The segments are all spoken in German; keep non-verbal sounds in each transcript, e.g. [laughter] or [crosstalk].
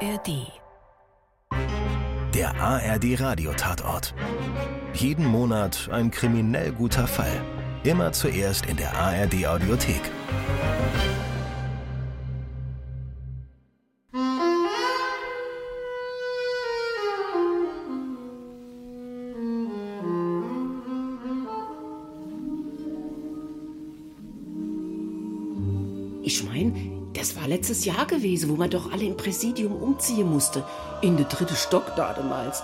ARD. Der ARD Radiotatort. Jeden Monat ein kriminell guter Fall. Immer zuerst in der ARD Audiothek. Letztes Jahr gewesen, wo man doch alle im Präsidium umziehen musste. In der dritte Stock damals.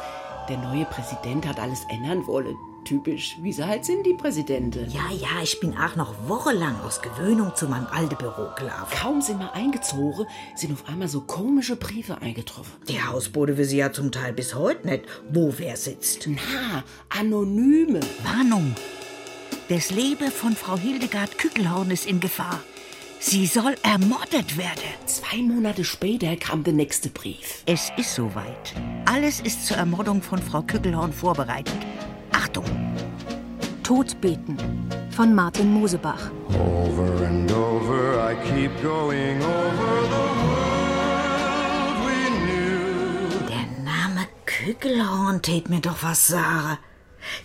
Der neue Präsident hat alles ändern wollen. Typisch, wie sie halt sind, die Präsidenten. Ja, ja, ich bin auch noch wochenlang aus Gewöhnung zu meinem alten Büro gelaufen. Kaum sind wir eingezogen, sind auf einmal so komische Briefe eingetroffen. Die Hausbote wissen ja zum Teil bis heute nicht, wo wer sitzt. Na, anonyme. Warnung! Das Leben von Frau Hildegard Kückelhorn ist in Gefahr. Sie soll ermordet werden. Zwei Monate später kam der nächste Brief. Es ist soweit. Alles ist zur Ermordung von Frau Kückelhorn vorbereitet. Achtung! Todbeten von Martin Mosebach. Over and over, I keep going over the world we knew. Der Name Kügelhorn tät mir doch was sagen.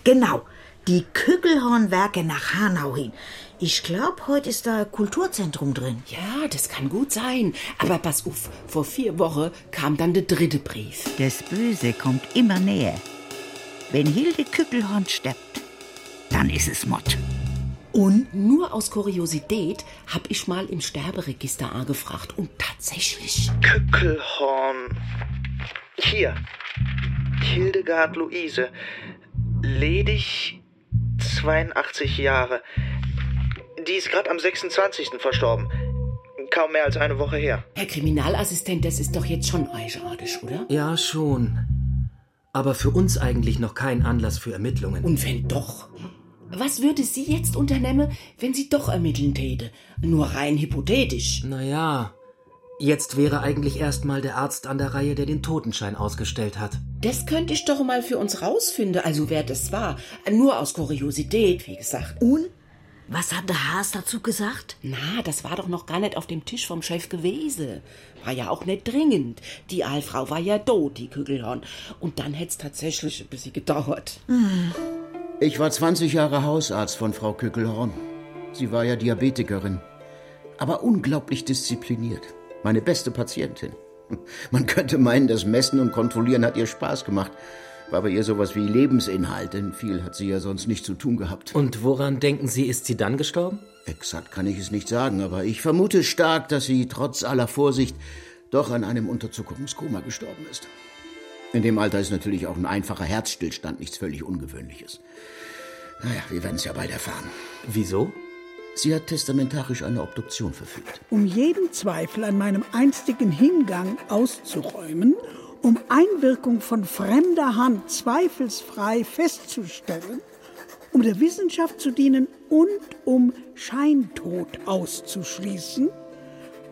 Genau, die Kügelhornwerke nach Hanau hin. Ich glaub, heute ist da ein Kulturzentrum drin. Ja, das kann gut sein. Aber pass auf, vor vier Wochen kam dann der dritte Brief. Das Böse kommt immer näher. Wenn Hilde Kückelhorn stirbt, dann ist es Mord. Und nur aus Kuriosität hab ich mal im Sterberegister angefragt. Und tatsächlich. Kückelhorn. Hier. Hildegard Luise. Ledig 82 Jahre. Die ist gerade am 26. verstorben. Kaum mehr als eine Woche her. Herr Kriminalassistent, das ist doch jetzt schon eigenartig, oder? Ja, schon. Aber für uns eigentlich noch kein Anlass für Ermittlungen. Und wenn doch? Was würde sie jetzt unternehmen, wenn sie doch ermitteln täte? Nur rein hypothetisch. Naja, jetzt wäre eigentlich erstmal der Arzt an der Reihe, der den Totenschein ausgestellt hat. Das könnte ich doch mal für uns rausfinden, also wer das war. Nur aus Kuriosität, wie gesagt. Und? Was hat der Haas dazu gesagt? Na, das war doch noch gar nicht auf dem Tisch vom Chef gewesen. War ja auch nicht dringend. Die Aalfrau war ja tot, die Kügelhorn. Und dann hätt's tatsächlich ein bisschen gedauert. Ich war 20 Jahre Hausarzt von Frau Kückelhorn. Sie war ja Diabetikerin, aber unglaublich diszipliniert. Meine beste Patientin. [laughs] Man könnte meinen, das Messen und Kontrollieren hat ihr Spaß gemacht. War bei ihr sowas wie Lebensinhalt, denn viel hat sie ja sonst nicht zu tun gehabt. Und woran denken Sie, ist sie dann gestorben? Exakt kann ich es nicht sagen, aber ich vermute stark, dass sie trotz aller Vorsicht doch an einem Unterzuckerungskoma gestorben ist. In dem Alter ist natürlich auch ein einfacher Herzstillstand nichts völlig Ungewöhnliches. Naja, wir werden es ja bald erfahren. Wieso? Sie hat testamentarisch eine Obduktion verfügt. um jeden Zweifel an meinem einstigen Hingang auszuräumen, um Einwirkung von fremder Hand zweifelsfrei festzustellen, um der Wissenschaft zu dienen und um Scheintod auszuschließen,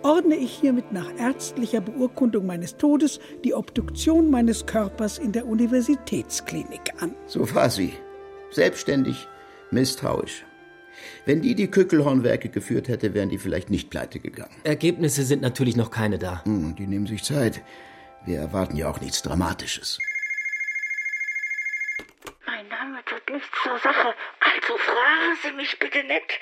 ordne ich hiermit nach ärztlicher Beurkundung meines Todes die Obduktion meines Körpers in der Universitätsklinik an. So war sie. Selbstständig, misstrauisch. Wenn die die Kückelhornwerke geführt hätte, wären die vielleicht nicht pleite gegangen. Ergebnisse sind natürlich noch keine da. Hm, die nehmen sich Zeit. Wir erwarten ja auch nichts Dramatisches. Mein Name tut nichts zur Sache, also fragen Sie mich bitte nicht.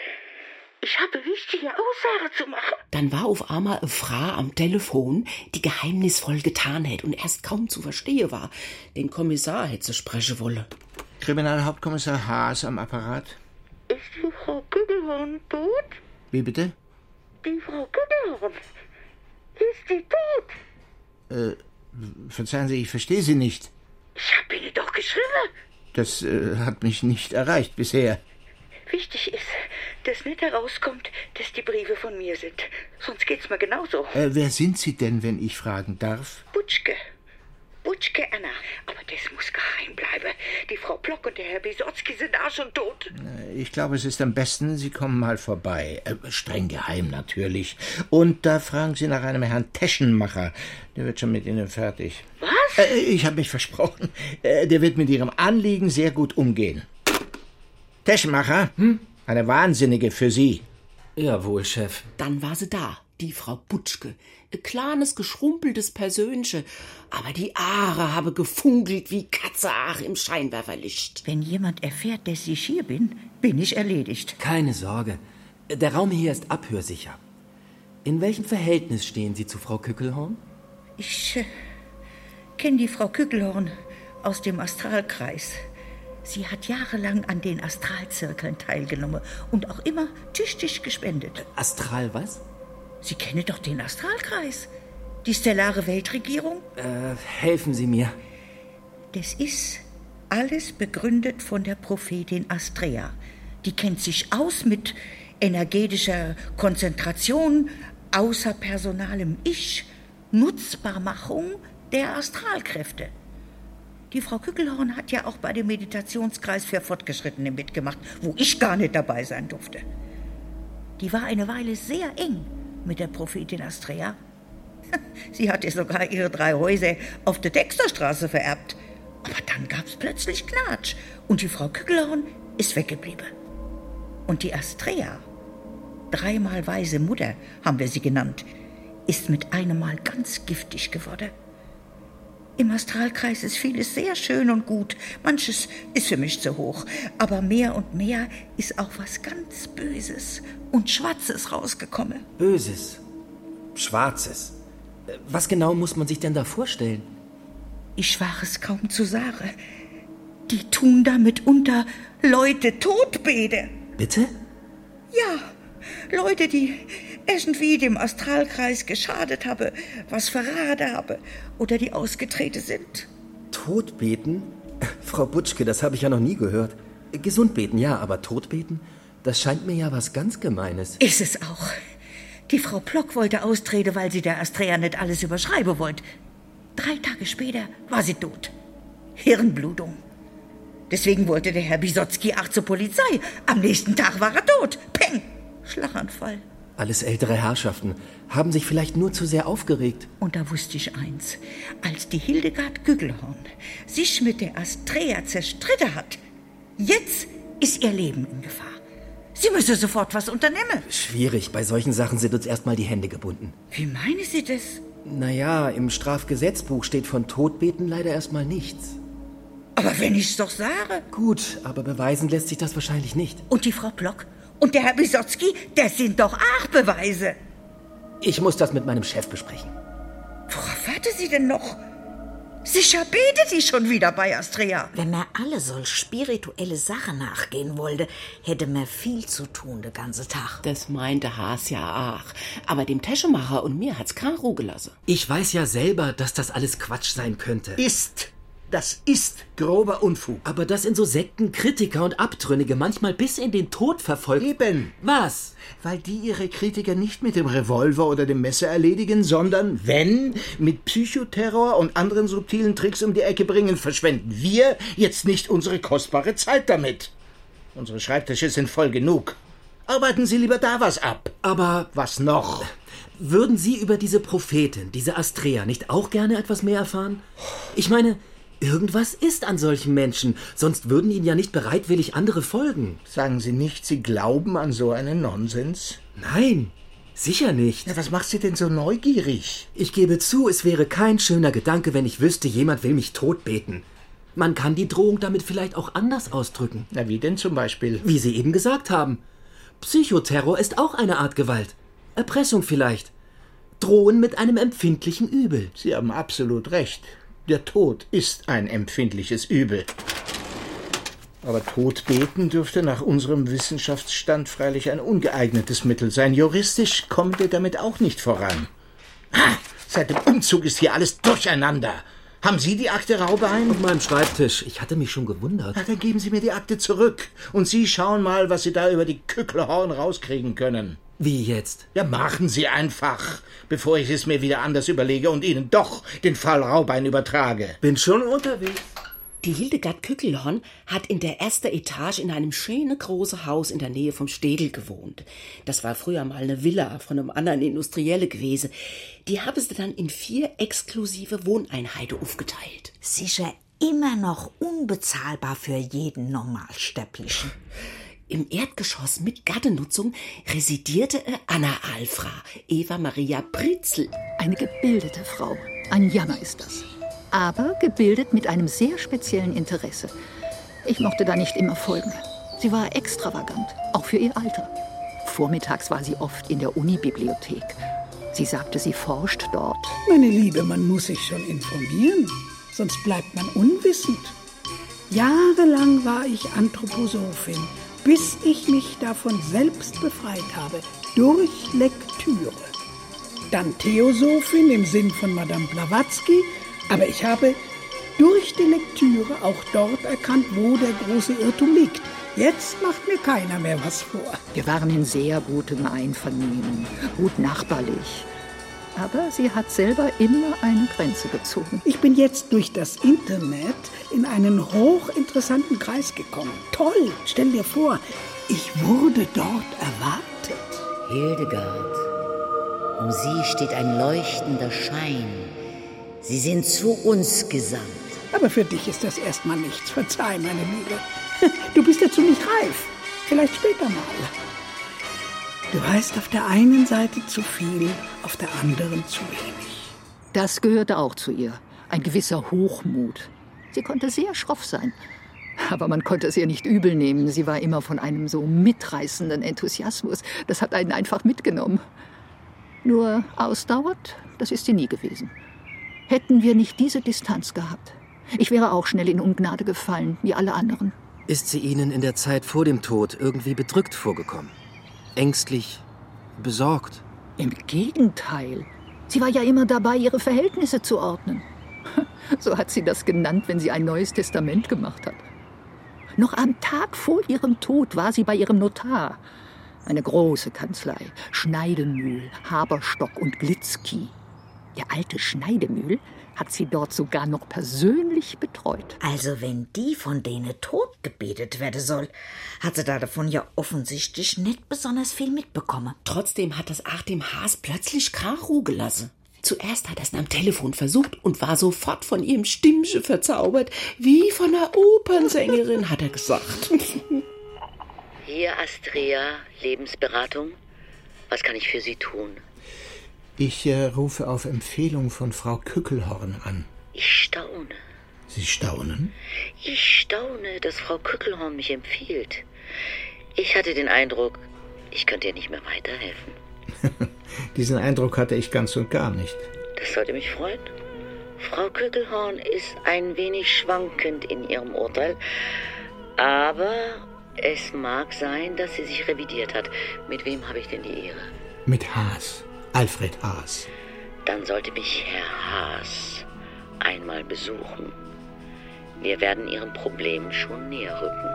Ich habe wichtige Aussagen zu machen. Dann war auf einmal eine Frau am Telefon, die geheimnisvoll getan hätte und erst kaum zu verstehen war. Den Kommissar hätte sie sprechen wollen. Kriminalhauptkommissar Haas am Apparat. Ist die Frau Kügelhorn tot? Wie bitte? Die Frau Kügelhorn. Ist die tot? Äh, verzeihen Sie, ich verstehe Sie nicht. Ich habe Ihnen doch geschrieben. Das äh, hat mich nicht erreicht bisher. Wichtig ist, dass nicht herauskommt, dass die Briefe von mir sind. Sonst geht's mir genauso. Äh, wer sind Sie denn, wenn ich fragen darf? Butschke. Butschke Anna. Aber das muss geheim bleiben. Die Frau Block und der Herr Besotzki sind auch schon tot. Äh, Ich glaube, es ist am besten, Sie kommen mal vorbei. Äh, streng geheim natürlich. Und da fragen Sie nach einem Herrn Teschenmacher. Der wird schon mit Ihnen fertig. Was? Äh, ich habe mich versprochen. Äh, der wird mit Ihrem Anliegen sehr gut umgehen. Teschenmacher? Hm? Eine Wahnsinnige für Sie. Jawohl, Chef. Dann war sie da, die Frau Butschke. Ein kleines, geschrumpeltes Persönchen. Aber die Aare habe gefunkelt wie Katzeaar im Scheinwerferlicht. Wenn jemand erfährt, dass ich hier bin, bin ich erledigt. Keine Sorge. Der Raum hier ist abhörsicher. In welchem Verhältnis stehen Sie zu Frau Kückelhorn? Ich äh, kenne die Frau Kückelhorn aus dem Astralkreis. Sie hat jahrelang an den Astralzirkeln teilgenommen und auch immer tüchtig gespendet. Astral was? Sie kennen doch den Astralkreis. Die stellare Weltregierung? Äh, helfen Sie mir. Das ist alles begründet von der Prophetin Astrea. Die kennt sich aus mit energetischer Konzentration, außerpersonalem Ich, Nutzbarmachung der Astralkräfte. Die Frau Kückelhorn hat ja auch bei dem Meditationskreis für Fortgeschrittene mitgemacht, wo ich gar nicht dabei sein durfte. Die war eine Weile sehr eng mit der Prophetin Astrea. [laughs] Sie hatte sogar ihre drei Häuser auf der Dexterstraße vererbt. Aber dann gab's plötzlich Knatsch und die Frau Kückelhorn ist weggeblieben. Und die Astrea, dreimal weise Mutter haben wir sie genannt, ist mit einem Mal ganz giftig geworden. Im Astralkreis ist vieles sehr schön und gut, manches ist für mich zu hoch, aber mehr und mehr ist auch was ganz Böses und Schwarzes rausgekommen. Böses. Schwarzes. Was genau muss man sich denn da vorstellen? Ich war es kaum zu sagen. Die tun da mitunter Leute Todbede. Bitte? Ja, Leute, die irgendwie dem Astralkreis geschadet habe, was verraten habe oder die ausgetreten sind. Todbeten? [laughs] Frau Butschke, das habe ich ja noch nie gehört. Gesund beten, ja, aber Todbeten? Das scheint mir ja was ganz Gemeines. Ist es auch. Die Frau Plock wollte austreten, weil sie der Astrea nicht alles überschreiben wollte. Drei Tage später war sie tot. Hirnblutung. Deswegen wollte der Herr Bisotzki auch zur Polizei. Am nächsten Tag war er tot. Peng! Schlaganfall. Alles ältere Herrschaften haben sich vielleicht nur zu sehr aufgeregt. Und da wusste ich eins. Als die Hildegard Güggelhorn sich mit der Astrea zerstritten hat, jetzt ist ihr Leben in Gefahr. Sie müsse sofort was unternehmen. Schwierig, bei solchen Sachen sind uns erstmal die Hände gebunden. Wie meinen Sie das? Naja, im Strafgesetzbuch steht von Todbeten leider erstmal nichts. Aber wenn ich's doch sage. Gut, aber beweisen lässt sich das wahrscheinlich nicht. Und die Frau Block und der Herr Bisotzki, das sind doch auch Beweise. Ich muss das mit meinem Chef besprechen. Worauf warte sie denn noch? Sicher betet sie schon wieder bei Astrea. Wenn man alle solch spirituelle Sachen nachgehen wollte, hätte man viel zu tun den ganzen Tag. Das meinte Haas ja auch. Aber dem Täschemacher und mir hat's keine Ruhe gelassen. Ich weiß ja selber, dass das alles Quatsch sein könnte. Ist. Das ist grober Unfug. Aber dass in so Sekten Kritiker und Abtrünnige manchmal bis in den Tod verfolgt. Eben. Was? Weil die ihre Kritiker nicht mit dem Revolver oder dem Messer erledigen, sondern, wenn, mit Psychoterror und anderen subtilen Tricks um die Ecke bringen, verschwenden wir jetzt nicht unsere kostbare Zeit damit. Unsere Schreibtische sind voll genug. Arbeiten Sie lieber da was ab. Aber Was noch? würden Sie über diese Prophetin, diese Astrea, nicht auch gerne etwas mehr erfahren? Ich meine, irgendwas ist an solchen Menschen, sonst würden ihnen ja nicht bereitwillig andere folgen. Sagen Sie nicht, Sie glauben an so einen Nonsens? Nein, sicher nicht. Ja, was macht Sie denn so neugierig? Ich gebe zu, es wäre kein schöner Gedanke, wenn ich wüsste, jemand will mich totbeten. Man kann die Drohung damit vielleicht auch anders ausdrücken. Na, wie denn zum Beispiel? Wie Sie eben gesagt haben. Psychoterror ist auch eine Art Gewalt. Erpressung vielleicht. Drohen mit einem empfindlichen Übel. Sie haben absolut recht. Der Tod ist ein empfindliches Übel. Aber Todbeten dürfte nach unserem Wissenschaftsstand freilich ein ungeeignetes Mittel sein. Juristisch kommen wir damit auch nicht voran. Ah, seit dem Umzug ist hier alles durcheinander. Haben Sie die Akte Raubein? Auf meinem Schreibtisch. Ich hatte mich schon gewundert. Na, dann geben Sie mir die Akte zurück. Und Sie schauen mal, was Sie da über die Kückelhorn rauskriegen können. Wie jetzt? Ja, machen Sie einfach, bevor ich es mir wieder anders überlege und Ihnen doch den Fall Raubein übertrage. Bin schon unterwegs. Die Hildegard Kückelhorn hat in der ersten Etage in einem schönen großen Haus in der Nähe vom Städel gewohnt. Das war früher mal eine Villa von einem anderen Industrielle gewesen. Die haben sie dann in vier exklusive Wohneinheiten aufgeteilt. Sicher immer noch unbezahlbar für jeden Normalsterblichen. Im Erdgeschoss mit Gartennutzung residierte Anna Alfra, Eva Maria Pritzel. Eine gebildete Frau. Ein Jammer ist das. Aber gebildet mit einem sehr speziellen Interesse. Ich mochte da nicht immer folgen. Sie war extravagant, auch für ihr Alter. Vormittags war sie oft in der Unibibliothek. Sie sagte, sie forscht dort. Meine Liebe, man muss sich schon informieren, sonst bleibt man unwissend. Jahrelang war ich Anthroposophin, bis ich mich davon selbst befreit habe, durch Lektüre. Dann Theosophin im Sinn von Madame Blavatsky, aber ich habe durch die Lektüre auch dort erkannt, wo der große Irrtum liegt. Jetzt macht mir keiner mehr was vor. Wir waren in sehr gutem Einvernehmen, gut nachbarlich. Aber sie hat selber immer eine Grenze gezogen. Ich bin jetzt durch das Internet in einen hochinteressanten Kreis gekommen. Toll, stell dir vor, ich wurde dort erwartet. Hildegard, um Sie steht ein leuchtender Schein. Sie sind zu uns gesandt. Aber für dich ist das erstmal nichts. Verzeih, meine Liebe. [laughs] Du bist dazu nicht reif. Vielleicht später mal. Du weißt auf der einen Seite zu viel, auf der anderen zu wenig. Das gehörte auch zu ihr. Ein gewisser Hochmut. Sie konnte sehr schroff sein. Aber man konnte es ihr nicht übel nehmen. Sie war immer von einem so mitreißenden Enthusiasmus. Das hat einen einfach mitgenommen. Nur ausdauert, das ist sie nie gewesen. Hätten wir nicht diese Distanz gehabt, ich wäre auch schnell in Ungnade gefallen, wie alle anderen. Ist sie Ihnen in der Zeit vor dem Tod irgendwie bedrückt vorgekommen? Ängstlich, besorgt? Im Gegenteil. Sie war ja immer dabei, ihre Verhältnisse zu ordnen. [laughs] So hat sie das genannt, wenn sie ein neues Testament gemacht hat. Noch am Tag vor ihrem Tod war sie bei ihrem Notar. Eine große Kanzlei. Schneidemühl, Haberstock und Glitzki. Der alte Schneidemühl hat sie dort sogar noch persönlich betreut. Also wenn die von denen tot gebetet werden soll, hat sie da davon ja offensichtlich nicht besonders viel mitbekommen. Trotzdem hat das Achtim Haas plötzlich Karo gelassen. Zuerst hat er es am Telefon versucht und war sofort von ihrem Stimmchen verzaubert, wie von einer Opernsängerin, hat er gesagt. Hier Astrea, Lebensberatung. Was kann ich für Sie tun? Ich äh, rufe auf Empfehlung von Frau Kückelhorn an. Ich staune. Sie staunen? Ich staune, dass Frau Kückelhorn mich empfiehlt. Ich hatte den Eindruck, ich könnte ihr nicht mehr weiterhelfen. [laughs] Diesen Eindruck hatte ich ganz und gar nicht. Das sollte mich freuen. Frau Kückelhorn ist ein wenig schwankend in ihrem Urteil, aber es mag sein, dass sie sich revidiert hat. Mit wem habe ich denn die Ehre? Mit Haas. Alfred Haas. Dann sollte mich Herr Haas einmal besuchen. Wir werden Ihrem Problem schon näher rücken.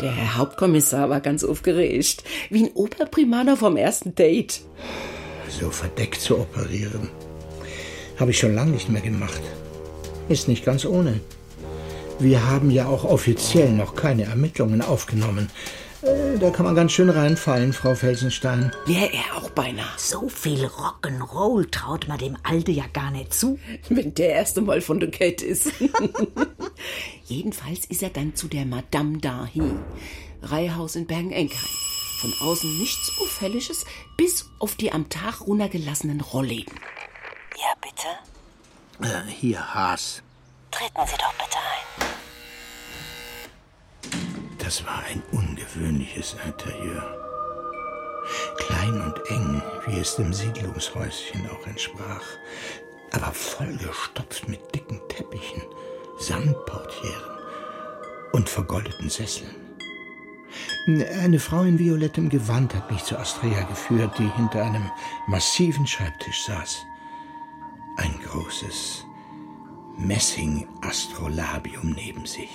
Der Herr Hauptkommissar war ganz aufgeregt, wie ein Operprimaner vom ersten Date. So verdeckt zu operieren. Habe ich schon lange nicht mehr gemacht. Ist nicht ganz ohne. Wir haben ja auch offiziell noch keine Ermittlungen aufgenommen. Äh, Da kann man ganz schön reinfallen, Frau Felsenstein. Wäre er auch beinahe. So viel Rock'n'Roll traut man dem Alte ja gar nicht zu. [laughs] Wenn der erste Mal von der Kette ist. [laughs] Jedenfalls ist er dann zu der Madame dahin. Reihehaus in Bergen-Enkheim. Von außen nichts Auffälliges, bis auf die am Tag runtergelassenen Rollläden. Ja, bitte? Äh, hier, Haas. Treten Sie doch bitte ein. Das war ein ungewöhnliches Interieur. Klein und eng, wie es dem Siedlungshäuschen auch entsprach, aber vollgestopft mit dicken Teppichen, Samtportieren und vergoldeten Sesseln. Eine Frau in violettem Gewand hat mich zu Astrea geführt, die hinter einem massiven Schreibtisch saß. Ein großes Messing-Astrolabium neben sich.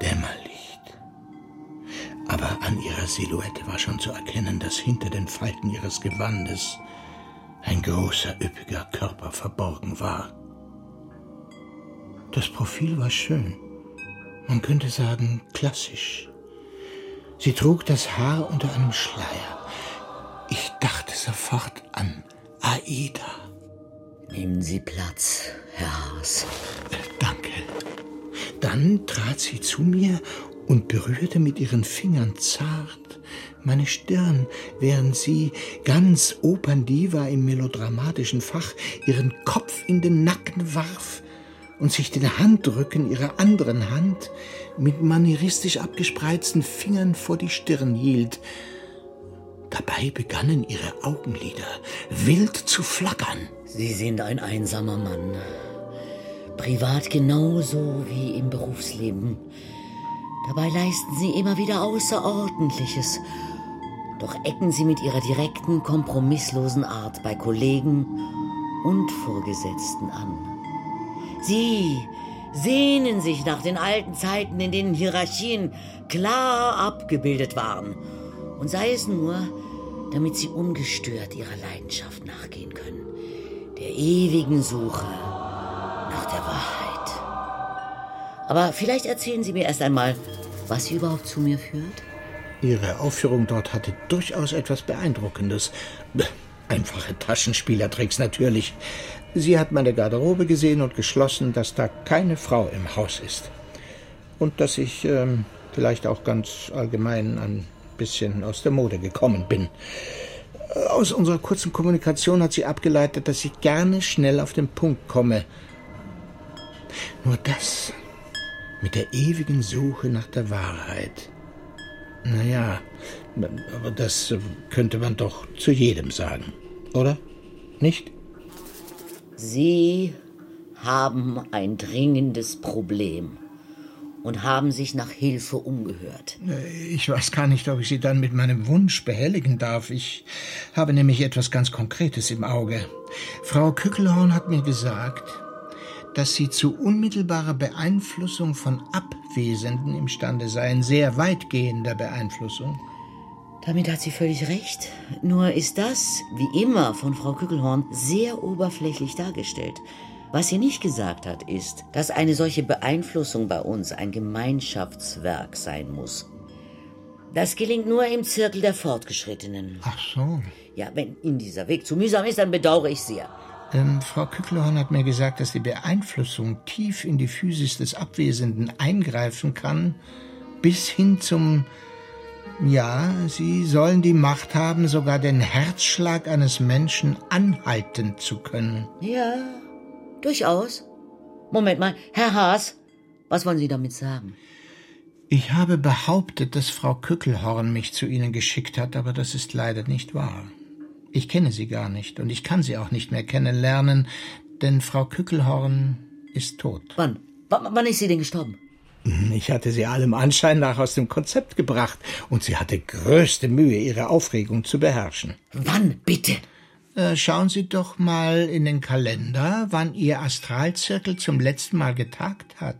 Dämmerlicht. Aber an ihrer Silhouette war schon zu erkennen, dass hinter den Falten ihres Gewandes ein großer, üppiger Körper verborgen war. Das Profil war schön. Man könnte sagen, klassisch. Sie trug das Haar unter einem Schleier. Ich dachte sofort an Aida. Nehmen Sie Platz, Herr Haas. Danke. Dann trat sie zu mir und berührte mit ihren Fingern zart meine Stirn, während sie ganz Operndiva im melodramatischen Fach ihren Kopf in den Nacken warf und sich den Handrücken ihrer anderen Hand mit manieristisch abgespreizten Fingern vor die Stirn hielt. Dabei begannen ihre Augenlider wild zu flackern. Sie sind ein einsamer Mann. Privat genauso wie im Berufsleben. Dabei leisten Sie immer wieder Außerordentliches. Doch ecken Sie mit Ihrer direkten, kompromisslosen Art bei Kollegen und Vorgesetzten an. Sie sehnen sich nach den alten Zeiten, in denen Hierarchien klar abgebildet waren. Und sei es nur, damit Sie ungestört Ihrer Leidenschaft nachgehen können. Der ewigen Suche nach der Wahrheit. Aber vielleicht erzählen Sie mir erst einmal, was Sie überhaupt zu mir führt? Ihre Aufführung dort hatte durchaus etwas Beeindruckendes. Einfache Taschenspielertricks natürlich. Sie hat meine Garderobe gesehen und geschlossen, dass da keine Frau im Haus ist. Und dass ich ähm, vielleicht auch ganz allgemein ein bisschen aus der Mode gekommen bin. Aus unserer kurzen Kommunikation hat sie abgeleitet, dass ich gerne schnell auf den Punkt komme. Nur das mit der ewigen Suche nach der Wahrheit. Naja, aber das könnte man doch zu jedem sagen, oder? Nicht? Sie haben ein dringendes Problem und haben sich nach Hilfe umgehört. Ich weiß gar nicht, ob ich Sie dann mit meinem Wunsch behelligen darf. Ich habe nämlich etwas ganz Konkretes im Auge. Frau Kückelhorn hat mir gesagt, dass Sie zu unmittelbarer Beeinflussung von Abwesenden imstande seien, sehr weitgehender Beeinflussung. Damit hat sie völlig recht. Nur ist das, wie immer, von Frau Kückelhorn sehr oberflächlich dargestellt. Was sie nicht gesagt hat, ist, dass eine solche Beeinflussung bei uns ein Gemeinschaftswerk sein muss. Das gelingt nur im Zirkel der Fortgeschrittenen. Ach so. Ja, wenn Ihnen dieser Weg zu mühsam ist, dann bedauere ich sehr. Ähm, Frau Kückelhorn hat mir gesagt, dass die Beeinflussung tief in die Physis des Abwesenden eingreifen kann, bis hin zum ja, Sie sollen die Macht haben, sogar den Herzschlag eines Menschen anhalten zu können. Ja, durchaus. Moment mal, Herr Haas, was wollen Sie damit sagen? Ich habe behauptet, dass Frau Kückelhorn mich zu Ihnen geschickt hat, aber das ist leider nicht wahr. Ich kenne sie gar nicht und ich kann sie auch nicht mehr kennenlernen, denn Frau Kückelhorn ist tot. Wann? W wann ist sie denn gestorben? Ich hatte sie allem Anschein nach aus dem Konzept gebracht, und sie hatte größte Mühe, ihre Aufregung zu beherrschen. Wann bitte? Äh, schauen Sie doch mal in den Kalender, wann Ihr Astralzirkel zum letzten Mal getagt hat.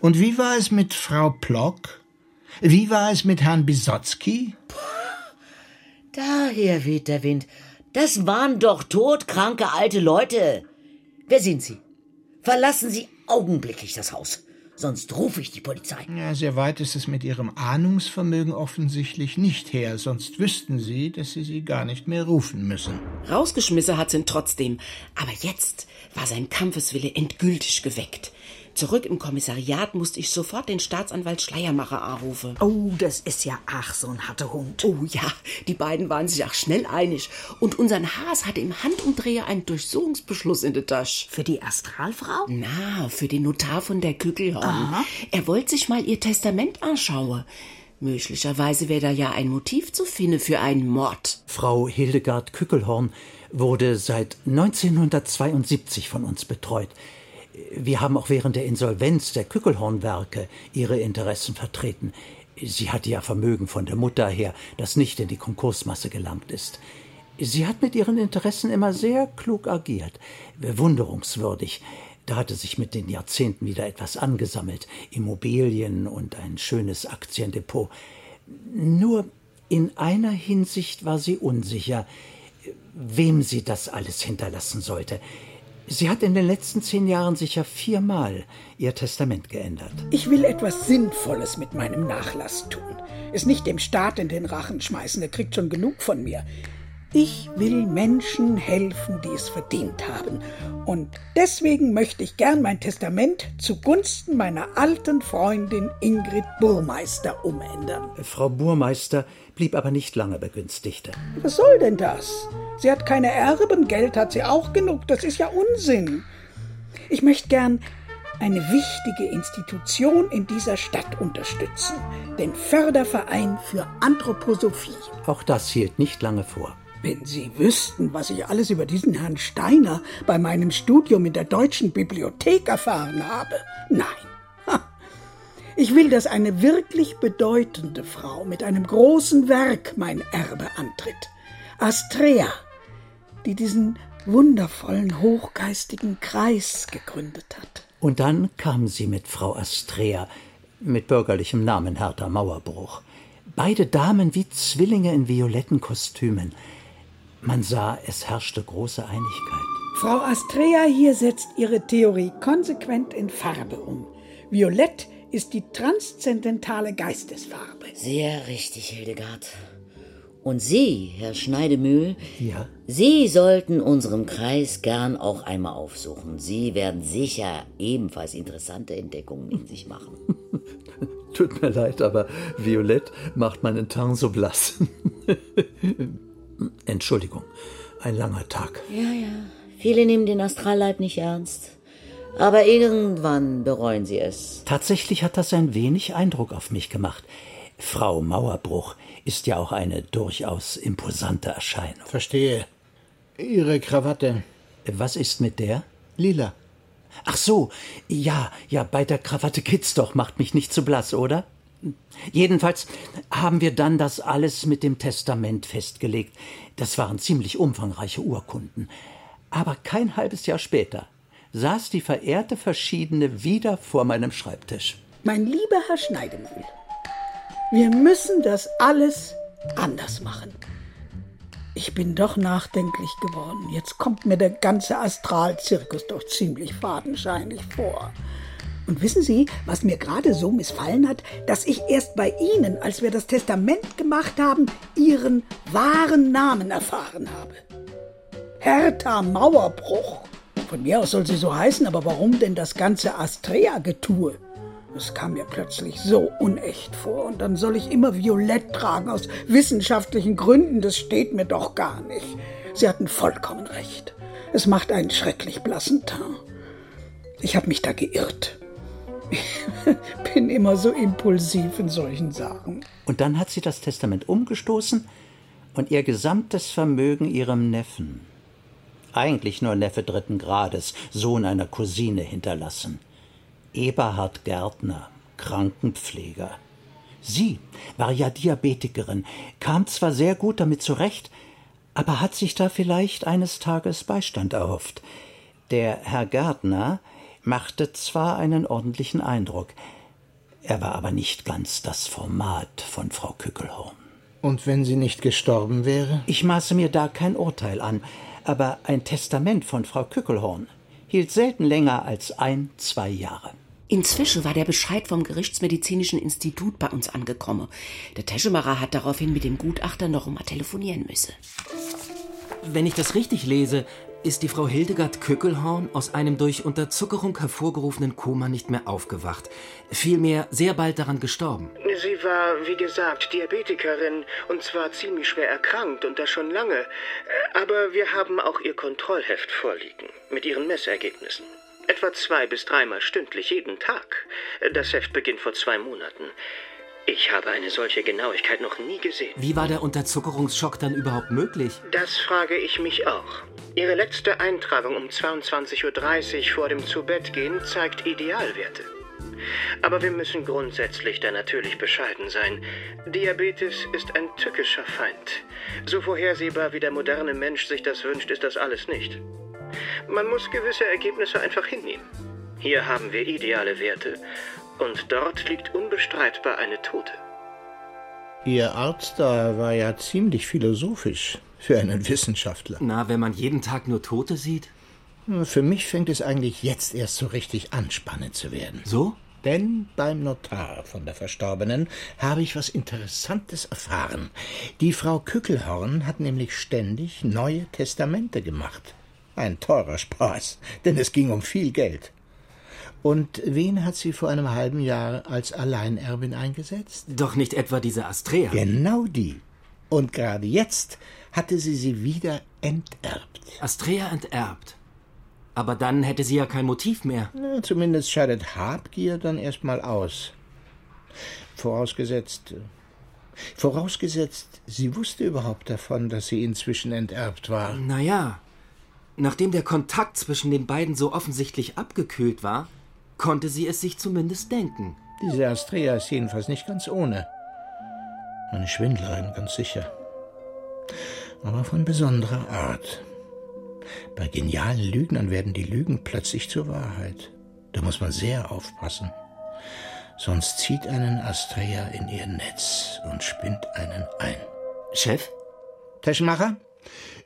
Und wie war es mit Frau Plock? Wie war es mit Herrn Bisotzky? Daher weht der Wind. Das waren doch todkranke alte Leute. Wer sind Sie? Verlassen Sie augenblicklich das Haus sonst rufe ich die Polizei. Ja, sehr weit ist es mit Ihrem Ahnungsvermögen offensichtlich nicht her, sonst wüssten Sie, dass Sie sie gar nicht mehr rufen müssen. Rausgeschmissen hat sie ihn trotzdem, aber jetzt war sein Kampfeswille endgültig geweckt. Zurück im Kommissariat musste ich sofort den Staatsanwalt Schleiermacher anrufen. Oh, das ist ja ach so ein harter Hund. Oh ja, die beiden waren sich auch schnell einig. Und unseren Haas hatte im Handumdreher einen Durchsuchungsbeschluss in der Tasche. Für die Astralfrau? Na, für den Notar von der Kügelhorn. Er wollte sich mal ihr Testament anschauen. Möglicherweise wäre da ja ein Motiv zu finden für einen Mord. Frau Hildegard Kückelhorn wurde seit 1972 von uns betreut. Wir haben auch während der Insolvenz der Kückelhornwerke ihre Interessen vertreten. Sie hatte ja Vermögen von der Mutter her, das nicht in die Konkursmasse gelangt ist. Sie hat mit ihren Interessen immer sehr klug agiert, bewunderungswürdig. Da hatte sich mit den Jahrzehnten wieder etwas angesammelt, Immobilien und ein schönes Aktiendepot. Nur in einer Hinsicht war sie unsicher, wem sie das alles hinterlassen sollte. Sie hat in den letzten zehn Jahren sicher viermal ihr Testament geändert. Ich will etwas Sinnvolles mit meinem Nachlass tun. Es nicht dem Staat in den Rachen schmeißen, der kriegt schon genug von mir. Ich will Menschen helfen, die es verdient haben. Und deswegen möchte ich gern mein Testament zugunsten meiner alten Freundin Ingrid Burmeister umändern. Frau Burmeister blieb aber nicht lange Begünstigte. Was soll denn das? Sie hat keine Erben, Geld hat sie auch genug. Das ist ja Unsinn. Ich möchte gern eine wichtige Institution in dieser Stadt unterstützen, den Förderverein für Anthroposophie. Auch das hielt nicht lange vor. Wenn Sie wüssten, was ich alles über diesen Herrn Steiner bei meinem Studium in der Deutschen Bibliothek erfahren habe. Nein. Ich will, dass eine wirklich bedeutende Frau mit einem großen Werk mein Erbe antritt. Astrea, die diesen wundervollen, hochgeistigen Kreis gegründet hat. Und dann kam sie mit Frau Astrea, mit bürgerlichem Namen Hertha Mauerbruch. Beide Damen wie Zwillinge in violetten Kostümen. Man sah, es herrschte große Einigkeit. Frau Astrea hier setzt ihre Theorie konsequent in Farbe um. Violett ist die transzendentale Geistesfarbe. Sehr richtig, Hildegard. Und Sie, Herr Schneidemühl, ja? Sie sollten unseren Kreis gern auch einmal aufsuchen. Sie werden sicher ebenfalls interessante Entdeckungen in sich machen. [laughs] Tut mir leid, aber Violett macht meinen Teint so blass. [laughs] Entschuldigung, ein langer Tag. Ja, ja. Viele nehmen den Astralleib nicht ernst. Aber irgendwann bereuen sie es. Tatsächlich hat das ein wenig Eindruck auf mich gemacht. Frau Mauerbruch ist ja auch eine durchaus imposante Erscheinung. Verstehe. Ihre Krawatte. Was ist mit der? Lila. Ach so, ja, ja, bei der Krawatte geht's doch, macht mich nicht zu blass, oder? Jedenfalls haben wir dann das alles mit dem Testament festgelegt. Das waren ziemlich umfangreiche Urkunden. Aber kein halbes Jahr später saß die verehrte Verschiedene wieder vor meinem Schreibtisch. Mein lieber Herr Schneidemühl, wir müssen das alles anders machen. Ich bin doch nachdenklich geworden. Jetzt kommt mir der ganze Astralzirkus doch ziemlich fadenscheinig vor. Und wissen Sie, was mir gerade so missfallen hat? Dass ich erst bei Ihnen, als wir das Testament gemacht haben, Ihren wahren Namen erfahren habe. Hertha Mauerbruch. Von mir aus soll sie so heißen, aber warum denn das ganze Astrea-Getue? Das kam mir plötzlich so unecht vor. Und dann soll ich immer Violett tragen aus wissenschaftlichen Gründen. Das steht mir doch gar nicht. Sie hatten vollkommen recht. Es macht einen schrecklich blassen Teint. Ich habe mich da geirrt. [laughs] Bin immer so impulsiv in solchen Sachen. Und dann hat sie das Testament umgestoßen und ihr gesamtes Vermögen ihrem Neffen, eigentlich nur Neffe dritten Grades, Sohn einer Cousine, hinterlassen. Eberhard Gärtner, Krankenpfleger. Sie war ja Diabetikerin, kam zwar sehr gut damit zurecht, aber hat sich da vielleicht eines Tages Beistand erhofft. Der Herr Gärtner machte zwar einen ordentlichen Eindruck, er war aber nicht ganz das Format von Frau Kückelhorn. Und wenn sie nicht gestorben wäre? Ich maße mir da kein Urteil an, aber ein Testament von Frau Kückelhorn hielt selten länger als ein, zwei Jahre. Inzwischen war der Bescheid vom Gerichtsmedizinischen Institut bei uns angekommen. Der Teschemacher hat daraufhin mit dem Gutachter noch einmal telefonieren müssen. Wenn ich das richtig lese, ist die Frau Hildegard Kückelhorn aus einem durch Unterzuckerung hervorgerufenen Koma nicht mehr aufgewacht. Vielmehr sehr bald daran gestorben. Sie war, wie gesagt, Diabetikerin und zwar ziemlich schwer erkrankt und das schon lange. Aber wir haben auch ihr Kontrollheft vorliegen mit ihren Messergebnissen. Etwa zwei bis dreimal stündlich jeden Tag. Das Heft beginnt vor zwei Monaten. Ich habe eine solche Genauigkeit noch nie gesehen. Wie war der Unterzuckerungsschock dann überhaupt möglich? Das frage ich mich auch. Ihre letzte Eintragung um 22.30 Uhr vor dem Zubettgehen zeigt Idealwerte. Aber wir müssen grundsätzlich da natürlich bescheiden sein. Diabetes ist ein tückischer Feind. So vorhersehbar wie der moderne Mensch sich das wünscht, ist das alles nicht. Man muss gewisse Ergebnisse einfach hinnehmen. Hier haben wir ideale Werte und dort liegt unbestreitbar eine Tote. Ihr Arzt da war ja ziemlich philosophisch für einen Wissenschaftler. Na, wenn man jeden Tag nur Tote sieht? Für mich fängt es eigentlich jetzt erst so richtig an, spannend zu werden. So? Denn beim Notar von der Verstorbenen habe ich was Interessantes erfahren. Die Frau Kückelhorn hat nämlich ständig neue Testamente gemacht. Ein teurer Spaß, denn es ging um viel Geld. Und wen hat sie vor einem halben Jahr als Alleinerbin eingesetzt? Doch nicht etwa diese Astrea. Genau die. Und gerade jetzt hatte sie sie wieder enterbt. Astrea enterbt. Aber dann hätte sie ja kein Motiv mehr. Na, zumindest scheidet Habgier dann erstmal aus. Vorausgesetzt. Vorausgesetzt, sie wusste überhaupt davon, dass sie inzwischen enterbt war. Naja, nachdem der Kontakt zwischen den beiden so offensichtlich abgekühlt war, konnte sie es sich zumindest denken. Diese Astrea ist jedenfalls nicht ganz ohne. Eine Schwindlerin, ganz sicher. Aber von besonderer Art. Bei genialen Lügnern werden die Lügen plötzlich zur Wahrheit. Da muss man sehr aufpassen. Sonst zieht einen Astrea in ihr Netz und spinnt einen ein. Chef? Taschenmacher?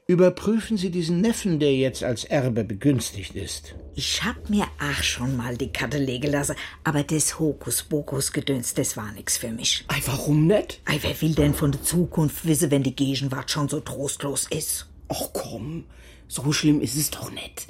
Überprüfen Sie diesen Neffen, der jetzt als Erbe begünstigt ist. Ich hab mir auch schon mal die Karte legen lassen, aber das Hokuspokus-Gedöns, das war nix für mich. Ei, warum nicht? Ei, wer will denn von der Zukunft wissen, wenn die Gegenwart schon so trostlos ist? Ach komm, so schlimm ist es doch nicht.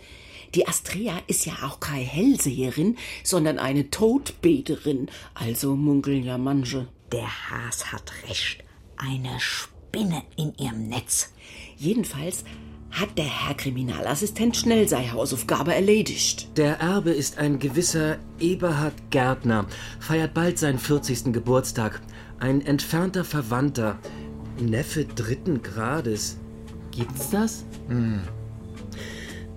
Die Astrea ist ja auch keine Hellseherin, sondern eine Todbeterin, also munkeln ja manche. Der Haas hat recht. Eine Spinne in ihrem Netz. Jedenfalls hat der Herr Kriminalassistent schnell seine Hausaufgabe erledigt. Der Erbe ist ein gewisser Eberhard Gärtner, feiert bald seinen 40. Geburtstag. Ein entfernter Verwandter, Neffe dritten Grades. Gibt's das? Hm.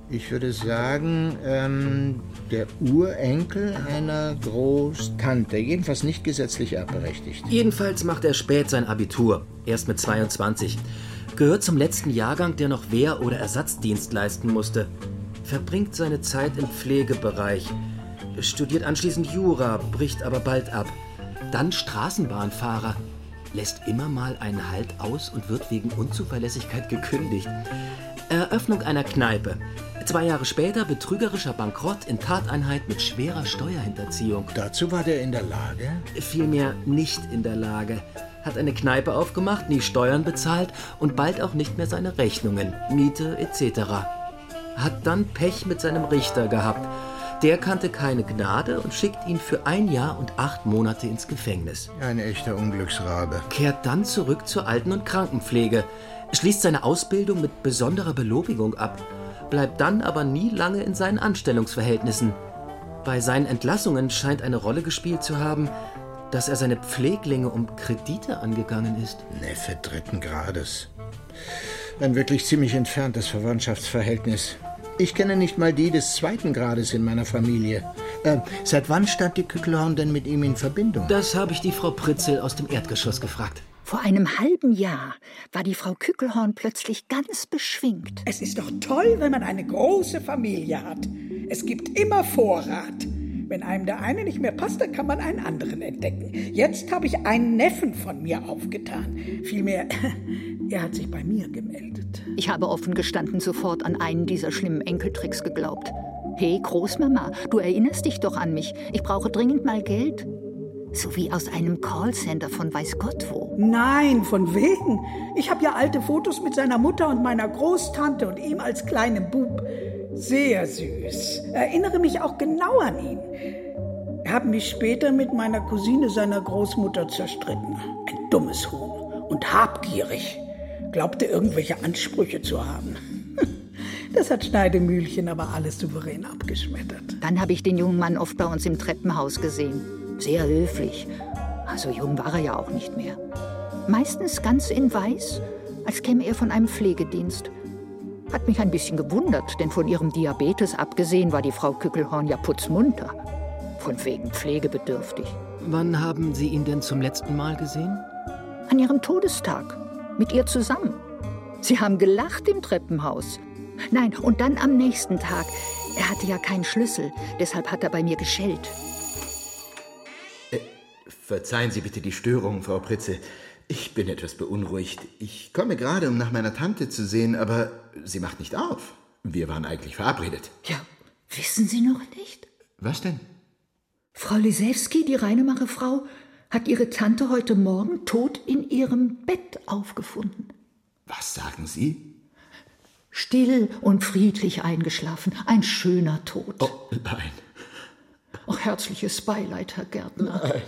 Ich würde sagen, ähm, der Urenkel einer Großtante, jedenfalls nicht gesetzlich erbberechtigt. Jedenfalls macht er spät sein Abitur, erst mit 22. Gehört zum letzten Jahrgang, der noch Wehr- oder Ersatzdienst leisten musste. Verbringt seine Zeit im Pflegebereich. Studiert anschließend Jura, bricht aber bald ab. Dann Straßenbahnfahrer. Lässt immer mal einen Halt aus und wird wegen Unzuverlässigkeit gekündigt. Eröffnung einer Kneipe. Zwei Jahre später betrügerischer Bankrott in Tateinheit mit schwerer Steuerhinterziehung. Dazu war der in der Lage? Vielmehr nicht in der Lage. Hat eine Kneipe aufgemacht, nie Steuern bezahlt und bald auch nicht mehr seine Rechnungen, Miete etc. Hat dann Pech mit seinem Richter gehabt. Der kannte keine Gnade und schickt ihn für ein Jahr und acht Monate ins Gefängnis. Ein echter Unglücksrabe. Kehrt dann zurück zur Alten- und Krankenpflege, schließt seine Ausbildung mit besonderer Belobigung ab, bleibt dann aber nie lange in seinen Anstellungsverhältnissen. Bei seinen Entlassungen scheint eine Rolle gespielt zu haben, dass er seine Pfleglinge um Kredite angegangen ist. Neffe dritten Grades. Ein wirklich ziemlich entferntes Verwandtschaftsverhältnis. Ich kenne nicht mal die des zweiten Grades in meiner Familie. Äh, seit wann stand die Kückelhorn denn mit ihm in Verbindung? Das habe ich die Frau Pritzel aus dem Erdgeschoss gefragt. Vor einem halben Jahr war die Frau Kückelhorn plötzlich ganz beschwingt. Es ist doch toll, wenn man eine große Familie hat. Es gibt immer Vorrat. Wenn einem der eine nicht mehr passt, dann kann man einen anderen entdecken. Jetzt habe ich einen Neffen von mir aufgetan. Vielmehr, [laughs] er hat sich bei mir gemeldet. Ich habe offen gestanden sofort an einen dieser schlimmen Enkeltricks geglaubt. Hey, Großmama, du erinnerst dich doch an mich. Ich brauche dringend mal Geld. So wie aus einem Callcenter von weiß Gott wo. Nein, von wegen. Ich habe ja alte Fotos mit seiner Mutter und meiner Großtante und ihm als kleinem Bub. Sehr süß. Erinnere mich auch genau an ihn. Er hat mich später mit meiner Cousine seiner Großmutter zerstritten. Ein dummes Huhn und habgierig. Glaubte irgendwelche Ansprüche zu haben. [laughs] Das hat Schneidemühlchen aber alles souverän abgeschmettert. Dann habe ich den jungen Mann oft bei uns im Treppenhaus gesehen. Sehr höflich. Also jung war er ja auch nicht mehr. Meistens ganz in Weiß, als käme er von einem Pflegedienst. Hat mich ein bisschen gewundert, denn von ihrem Diabetes abgesehen war die Frau Kückelhorn ja putzmunter. Von wegen pflegebedürftig. Wann haben Sie ihn denn zum letzten Mal gesehen? An ihrem Todestag. Mit ihr zusammen. Sie haben gelacht im Treppenhaus. Nein, und dann am nächsten Tag. Er hatte ja keinen Schlüssel, deshalb hat er bei mir geschellt. Äh, verzeihen Sie bitte die Störung, Frau Pritze. Ich bin etwas beunruhigt. Ich komme gerade, um nach meiner Tante zu sehen, aber sie macht nicht auf. Wir waren eigentlich verabredet. Ja, wissen Sie noch nicht? Was denn? Frau Lisewski, die Reinemacherfrau, hat ihre Tante heute Morgen tot in ihrem Bett aufgefunden. Was sagen Sie? Still und friedlich eingeschlafen. Ein schöner Tod. Oh, nein. Ach, herzliches Beileid, Herr Gärtner. Nein.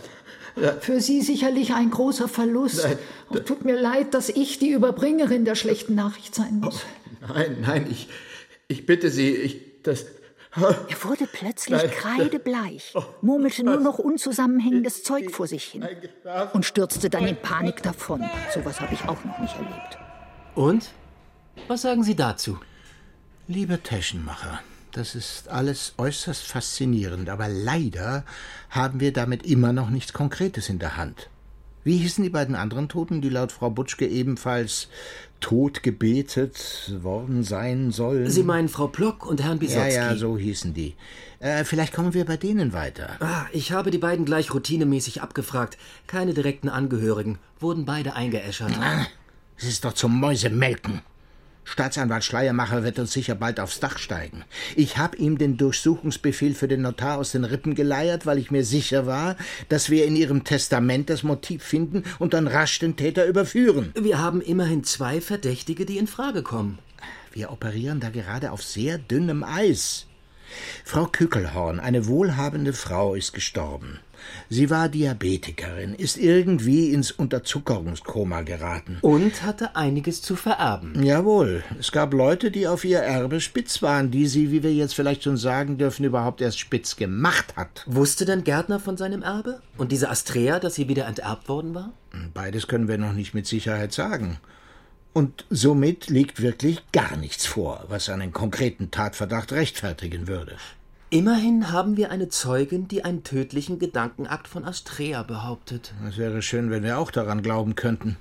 Für Sie sicherlich ein großer Verlust. Nein. Oh, tut mir leid, dass ich die Überbringerin der schlechten Nachricht sein muss. Oh, nein, nein, ich, ich bitte Sie, ich, das... Er wurde plötzlich Nein. kreidebleich, murmelte nur noch unzusammenhängendes Zeug vor sich hin und stürzte dann in Panik davon. Sowas habe ich auch noch nicht erlebt. Und? Was sagen Sie dazu? Lieber Taschenmacher, das ist alles äußerst faszinierend, aber leider haben wir damit immer noch nichts Konkretes in der Hand. Wie hießen die beiden anderen Toten, die laut Frau Butschke ebenfalls tot gebetet worden sein sollen? Sie meinen Frau Plock und Herrn Ja, Bisotski? ja, so hießen die. Äh, vielleicht kommen wir bei denen weiter. Ah, ich habe die beiden gleich routinemäßig abgefragt. Keine direkten Angehörigen. Wurden beide eingeäschert. Ah, es ist doch zum Mäusemelken. Staatsanwalt Schleiermacher wird uns sicher bald aufs Dach steigen. Ich habe ihm den Durchsuchungsbefehl für den Notar aus den Rippen geleiert, weil ich mir sicher war, dass wir in ihrem Testament das Motiv finden und dann rasch den Täter überführen. Wir haben immerhin zwei Verdächtige, die in Frage kommen. Wir operieren da gerade auf sehr dünnem Eis. Frau Kückelhorn, eine wohlhabende Frau, ist gestorben. Sie war Diabetikerin, ist irgendwie ins Unterzuckerungskoma geraten. Und hatte einiges zu vererben. Jawohl, es gab Leute, die auf ihr Erbe spitz waren, die sie, wie wir jetzt vielleicht schon sagen dürfen, überhaupt erst spitz gemacht hat. Wusste denn Gärtner von seinem Erbe? Und diese Astrea, dass sie wieder enterbt worden war? Beides können wir noch nicht mit Sicherheit sagen. Und somit liegt wirklich gar nichts vor, was einen konkreten Tatverdacht rechtfertigen würde. Immerhin haben wir eine Zeugin, die einen tödlichen Gedankenakt von Astrea behauptet. Es wäre schön, wenn wir auch daran glauben könnten.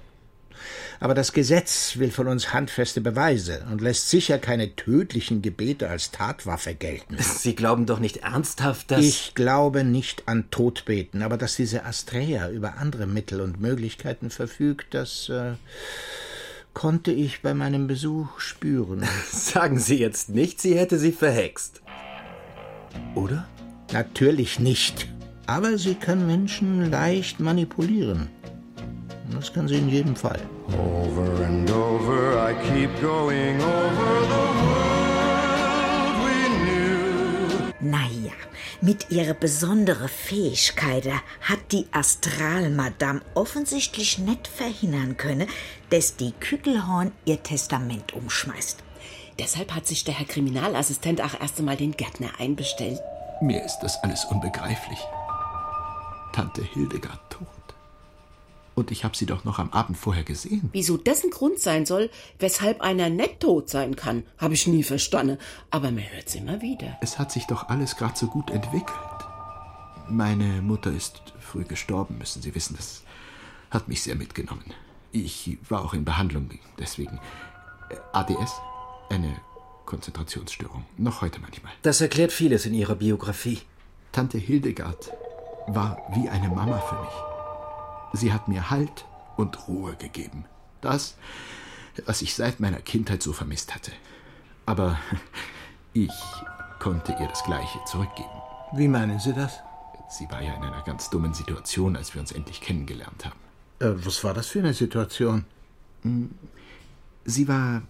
Aber das Gesetz will von uns handfeste Beweise und lässt sicher keine tödlichen Gebete als Tatwaffe gelten. [laughs] Sie glauben doch nicht ernsthaft, dass. Ich glaube nicht an Todbeten, aber dass diese Astrea über andere Mittel und Möglichkeiten verfügt, das äh, konnte ich bei meinem Besuch spüren. [laughs] Sagen Sie jetzt nicht, sie hätte sie verhext. Oder? Natürlich nicht. Aber sie kann Menschen leicht manipulieren. Das kann sie in jedem Fall. Over and over, I keep going over the world we knew. Naja, mit ihrer besonderen Fähigkeit hat die Astralmadame offensichtlich nicht verhindern können, dass die Kügelhorn ihr Testament umschmeißt. Deshalb hat sich der Herr Kriminalassistent auch erst einmal den Gärtner einbestellt. Mir ist das alles unbegreiflich. Tante Hildegard tot. Und ich habe sie doch noch am Abend vorher gesehen. Wieso das ein Grund sein soll, weshalb einer nicht tot sein kann, habe ich nie verstanden. Aber man hört's immer wieder. Es hat sich doch alles gerade so gut entwickelt. Meine Mutter ist früh gestorben, müssen Sie wissen. Das hat mich sehr mitgenommen. Ich war auch in Behandlung, deswegen. Äh, ADS? Eine Konzentrationsstörung. Noch heute manchmal. Das erklärt vieles in Ihrer Biografie. Tante Hildegard war wie eine Mama für mich. Sie hat mir Halt und Ruhe gegeben. Das, was ich seit meiner Kindheit so vermisst hatte. Aber [laughs] ich konnte ihr das Gleiche zurückgeben. Wie meinen Sie das? Sie war ja in einer ganz dummen Situation, als wir uns endlich kennengelernt haben. Äh, was war das für eine Situation? Sie war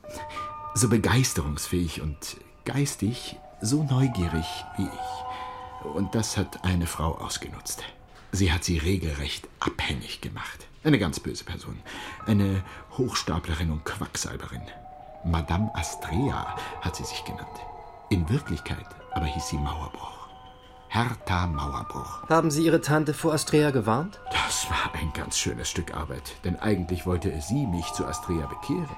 so begeisterungsfähig und geistig so neugierig wie ich. Und das hat eine Frau ausgenutzt. Sie hat sie regelrecht abhängig gemacht. Eine ganz böse Person. Eine Hochstaplerin und Quacksalberin. Madame Astrea hat sie sich genannt. In Wirklichkeit aber hieß sie Mauerbruch. Hertha Mauerbruch. Haben Sie Ihre Tante vor Astrea gewarnt? Das war ein ganz schönes Stück Arbeit, denn eigentlich wollte sie mich zu Astrea bekehren.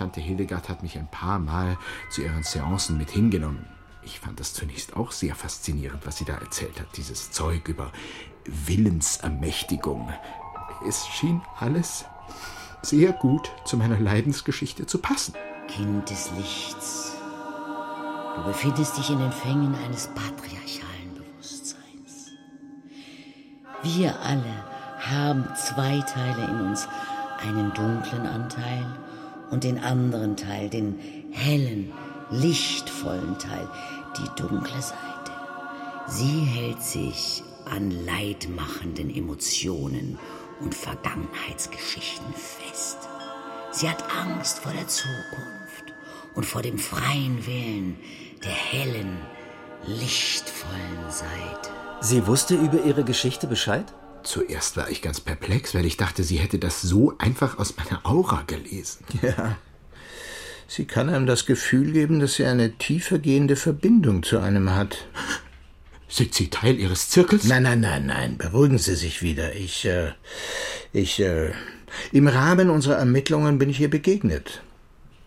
Tante Hildegard hat mich ein paar Mal zu ihren Seancen mit hingenommen. Ich fand das zunächst auch sehr faszinierend, was sie da erzählt hat, dieses Zeug über Willensermächtigung. Es schien alles sehr gut zu meiner Leidensgeschichte zu passen. Kind des Lichts, du befindest dich in den Fängen eines patriarchalen Bewusstseins. Wir alle haben zwei Teile in uns, einen dunklen Anteil und den anderen Teil, den hellen, lichtvollen Teil, die dunkle Seite. Sie hält sich an leidmachenden Emotionen und Vergangenheitsgeschichten fest. Sie hat Angst vor der Zukunft und vor dem freien Willen der hellen, lichtvollen Seite. Sie wusste über ihre Geschichte Bescheid? Zuerst war ich ganz perplex, weil ich dachte, sie hätte das so einfach aus meiner Aura gelesen. Ja. Sie kann einem das Gefühl geben, dass sie eine tiefergehende Verbindung zu einem hat. Sind Sie Teil Ihres Zirkels? Nein, nein, nein, nein. Beruhigen Sie sich wieder. Ich, äh, ich, äh, im Rahmen unserer Ermittlungen bin ich ihr begegnet.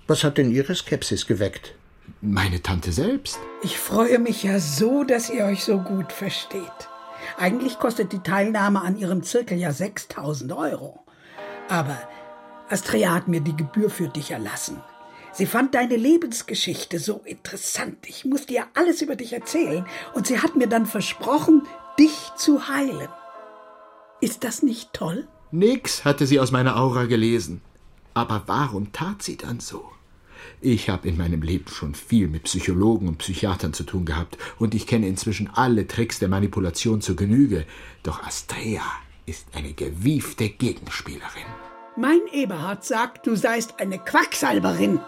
Was hat denn Ihre Skepsis geweckt? Meine Tante selbst. Ich freue mich ja so, dass ihr euch so gut versteht. Eigentlich kostet die Teilnahme an ihrem Zirkel ja 6000 Euro. Aber Astrea hat mir die Gebühr für dich erlassen. Sie fand deine Lebensgeschichte so interessant. Ich musste ihr alles über dich erzählen. Und sie hat mir dann versprochen, dich zu heilen. Ist das nicht toll? Nix hatte sie aus meiner Aura gelesen. Aber warum tat sie dann so? Ich habe in meinem Leben schon viel mit Psychologen und Psychiatern zu tun gehabt und ich kenne inzwischen alle Tricks der Manipulation zur Genüge. Doch Astrea ist eine gewiefte Gegenspielerin. Mein Eberhard sagt, du seist eine Quacksalberin.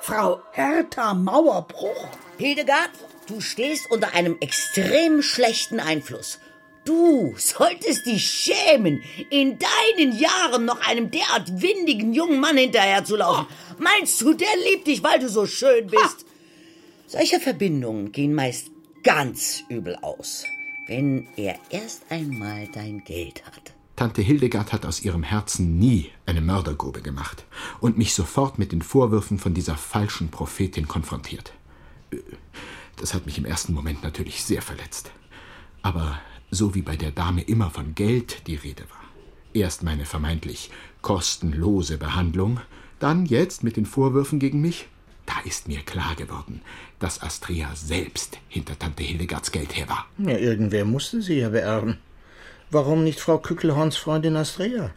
Frau Hertha Mauerbruch. Hildegard, du stehst unter einem extrem schlechten Einfluss. Du solltest dich schämen, in deinen Jahren noch einem derart windigen jungen Mann hinterherzulaufen. Meinst du, der liebt dich, weil du so schön bist? Solche Verbindungen gehen meist ganz übel aus, wenn er erst einmal dein Geld hat. Tante Hildegard hat aus ihrem Herzen nie eine Mördergrube gemacht und mich sofort mit den Vorwürfen von dieser falschen Prophetin konfrontiert. Das hat mich im ersten Moment natürlich sehr verletzt. Aber so wie bei der Dame immer von Geld die Rede war. Erst meine vermeintlich kostenlose Behandlung, dann jetzt mit den Vorwürfen gegen mich, da ist mir klar geworden, dass Astrea selbst hinter Tante Hildegards Geld her war. Ja, irgendwer musste sie ja beerben. Warum nicht Frau Kückelhorns Freundin Astrea?